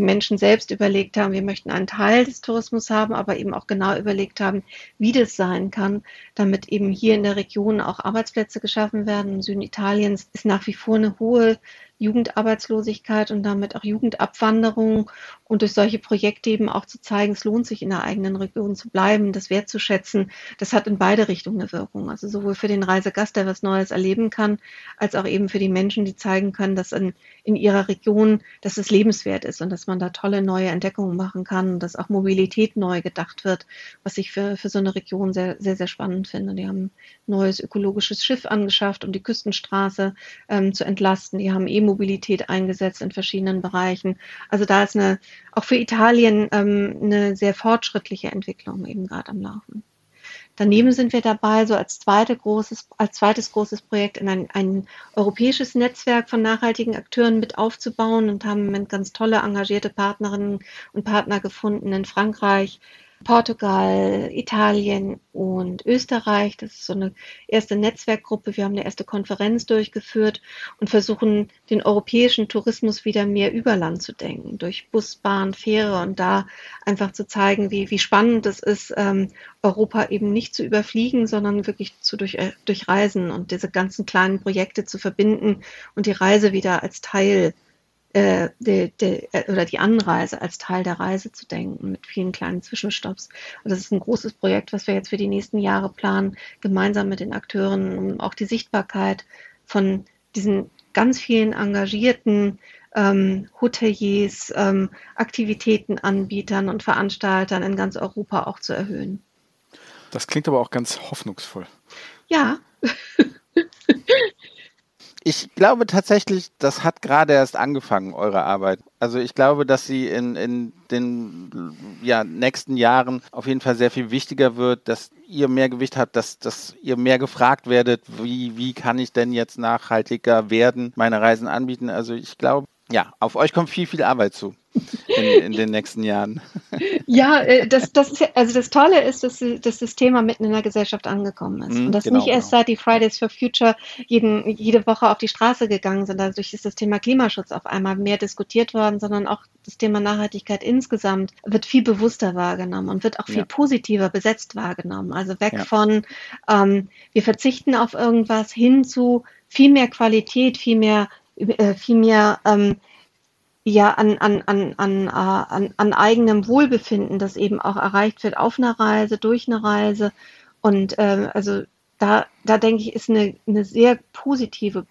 die Menschen selbst überlegt haben, wir möchten einen Teil des Tourismus haben, aber eben auch genau überlegt haben, wie das sein kann, damit eben hier in der Region auch Arbeitsplätze geschaffen werden. Im Süden Italiens ist nach wie vor eine hohe Jugendarbeitslosigkeit und damit auch Jugendabwanderung und durch solche Projekte eben auch zu zeigen, es lohnt sich in der eigenen Region zu bleiben, das wertzuschätzen. Das hat in beide Richtungen eine Wirkung. Also sowohl für den Reisegast, der was Neues erleben kann, als auch eben für die Menschen, die zeigen können, dass in, in ihrer Region, dass es lebenswert ist und dass man da tolle neue Entdeckungen machen kann dass auch Mobilität neu gedacht wird, was ich für, für so eine Region sehr, sehr, sehr spannend finde. Die haben ein neues ökologisches Schiff angeschafft, um die Küstenstraße ähm, zu entlasten. Die haben e Mobilität eingesetzt in verschiedenen Bereichen. Also da ist eine, auch für Italien ähm, eine sehr fortschrittliche Entwicklung eben gerade am Laufen. Daneben sind wir dabei, so als, zweite großes, als zweites großes Projekt in ein, ein europäisches Netzwerk von nachhaltigen Akteuren mit aufzubauen und haben ganz tolle, engagierte Partnerinnen und Partner gefunden in Frankreich, Portugal, Italien und Österreich. Das ist so eine erste Netzwerkgruppe. Wir haben eine erste Konferenz durchgeführt und versuchen, den europäischen Tourismus wieder mehr über Land zu denken, durch Bus, Bahn, Fähre und da einfach zu zeigen, wie, wie spannend es ist, ähm, Europa eben nicht zu überfliegen, sondern wirklich zu durch, äh, durchreisen und diese ganzen kleinen Projekte zu verbinden und die Reise wieder als Teil äh, die, die, äh, oder die Anreise als Teil der Reise zu denken, mit vielen kleinen Zwischenstopps. Und das ist ein großes Projekt, was wir jetzt für die nächsten Jahre planen, gemeinsam mit den Akteuren, um auch die Sichtbarkeit von diesen ganz vielen engagierten ähm, Hoteliers, ähm, Aktivitätenanbietern und Veranstaltern in ganz Europa auch zu erhöhen. Das klingt aber auch ganz hoffnungsvoll. Ja. Ich glaube tatsächlich, das hat gerade erst angefangen, eure Arbeit. Also ich glaube, dass sie in, in den ja, nächsten Jahren auf jeden Fall sehr viel wichtiger wird, dass ihr mehr Gewicht habt, dass, dass ihr mehr gefragt werdet, wie, wie kann ich denn jetzt nachhaltiger werden, meine Reisen anbieten. Also ich glaube, ja, auf euch kommt viel, viel Arbeit zu in, in den nächsten Jahren. Ja, äh, das, das ist also das Tolle ist, dass, dass das Thema mitten in der Gesellschaft angekommen ist. Mm, und dass genau, nicht erst genau. seit die Fridays for Future jeden, jede Woche auf die Straße gegangen sind. Dadurch ist das Thema Klimaschutz auf einmal mehr diskutiert worden, sondern auch das Thema Nachhaltigkeit insgesamt wird viel bewusster wahrgenommen und wird auch viel ja. positiver besetzt wahrgenommen. Also weg ja. von ähm, wir verzichten auf irgendwas hin zu viel mehr Qualität, viel mehr äh, viel mehr ähm, ja an, an, an, an, äh, an, an eigenem Wohlbefinden, das eben auch erreicht wird auf einer Reise, durch eine Reise. Und äh, also da, da denke ich, ist eine, eine sehr positive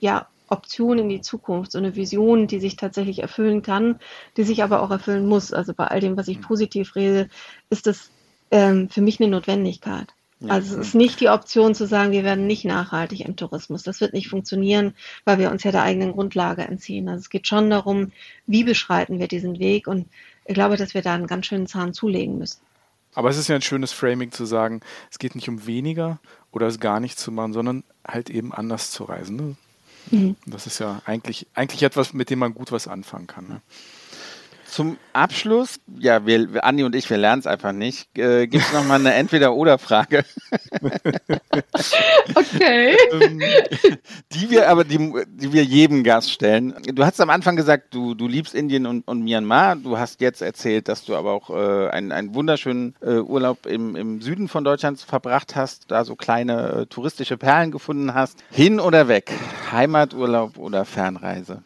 ja, Option in die Zukunft, so eine Vision, die sich tatsächlich erfüllen kann, die sich aber auch erfüllen muss. Also bei all dem, was ich positiv rede, ist das ähm, für mich eine Notwendigkeit. Also es ist nicht die Option zu sagen, wir werden nicht nachhaltig im Tourismus. Das wird nicht funktionieren, weil wir uns ja der eigenen Grundlage entziehen. Also es geht schon darum, wie beschreiten wir diesen Weg und ich glaube, dass wir da einen ganz schönen Zahn zulegen müssen. Aber es ist ja ein schönes Framing zu sagen, es geht nicht um weniger oder es gar nicht zu machen, sondern halt eben anders zu reisen. Ne? Mhm. Das ist ja eigentlich, eigentlich etwas, mit dem man gut was anfangen kann. Ne? Zum Abschluss, ja, wir, Andi und ich, wir lernen es einfach nicht. Äh, Gibt es nochmal eine Entweder-Oder-Frage? okay. Ähm, die wir aber, die, die wir jedem Gast stellen. Du hast am Anfang gesagt, du, du liebst Indien und, und Myanmar. Du hast jetzt erzählt, dass du aber auch äh, einen, einen wunderschönen äh, Urlaub im, im Süden von Deutschland verbracht hast, da so kleine äh, touristische Perlen gefunden hast. Hin oder weg? Heimaturlaub oder Fernreise?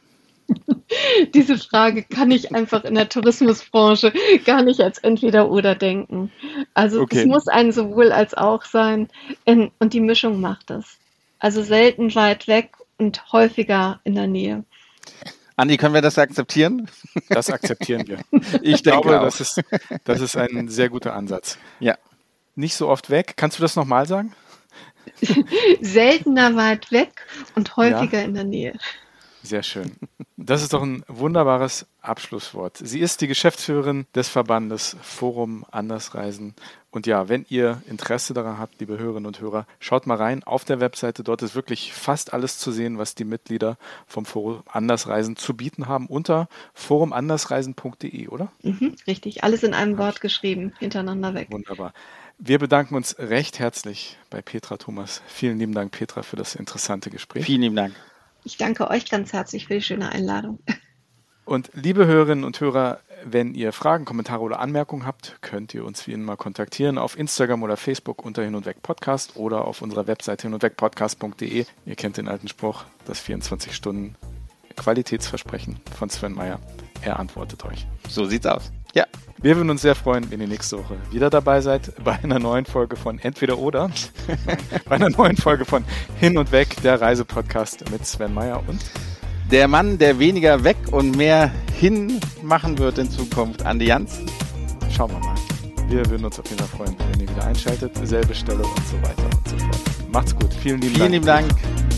Diese Frage kann ich einfach in der Tourismusbranche gar nicht als entweder oder denken. Also okay. es muss ein sowohl als auch sein und die Mischung macht es. Also selten weit weg und häufiger in der Nähe. Andi, können wir das akzeptieren? Das akzeptieren wir. Ich, glaube, das ist, das ist ein sehr guter Ansatz. Ja. Nicht so oft weg. Kannst du das nochmal sagen? Seltener weit weg und häufiger ja. in der Nähe. Sehr schön. Das ist doch ein wunderbares Abschlusswort. Sie ist die Geschäftsführerin des Verbandes Forum Andersreisen. Und ja, wenn ihr Interesse daran habt, liebe Hörerinnen und Hörer, schaut mal rein auf der Webseite. Dort ist wirklich fast alles zu sehen, was die Mitglieder vom Forum Andersreisen zu bieten haben unter forumandersreisen.de, oder? Mhm, richtig, alles in einem Wort geschrieben, hintereinander weg. Wunderbar. Wir bedanken uns recht herzlich bei Petra Thomas. Vielen lieben Dank, Petra, für das interessante Gespräch. Vielen lieben Dank. Ich danke euch ganz herzlich für die schöne Einladung. Und liebe Hörerinnen und Hörer, wenn ihr Fragen, Kommentare oder Anmerkungen habt, könnt ihr uns wie immer kontaktieren auf Instagram oder Facebook unter Hin und Weg Podcast oder auf unserer Webseite hin und weg podcast.de. Ihr kennt den alten Spruch, das 24 Stunden Qualitätsversprechen von Sven Meyer. Er antwortet euch. So sieht's aus. Ja. Wir würden uns sehr freuen, wenn ihr nächste Woche wieder dabei seid bei einer neuen Folge von Entweder oder. bei einer neuen Folge von Hin und Weg, der Reisepodcast mit Sven Meyer und der Mann, der weniger weg und mehr hin machen wird in Zukunft, Andi Jans. Schauen wir mal. Wir würden uns auf jeden Fall freuen, wenn ihr wieder einschaltet. Selbe Stelle und so weiter und so fort. Macht's gut. Vielen lieben Vielen Dank. Vielen lieben Dank.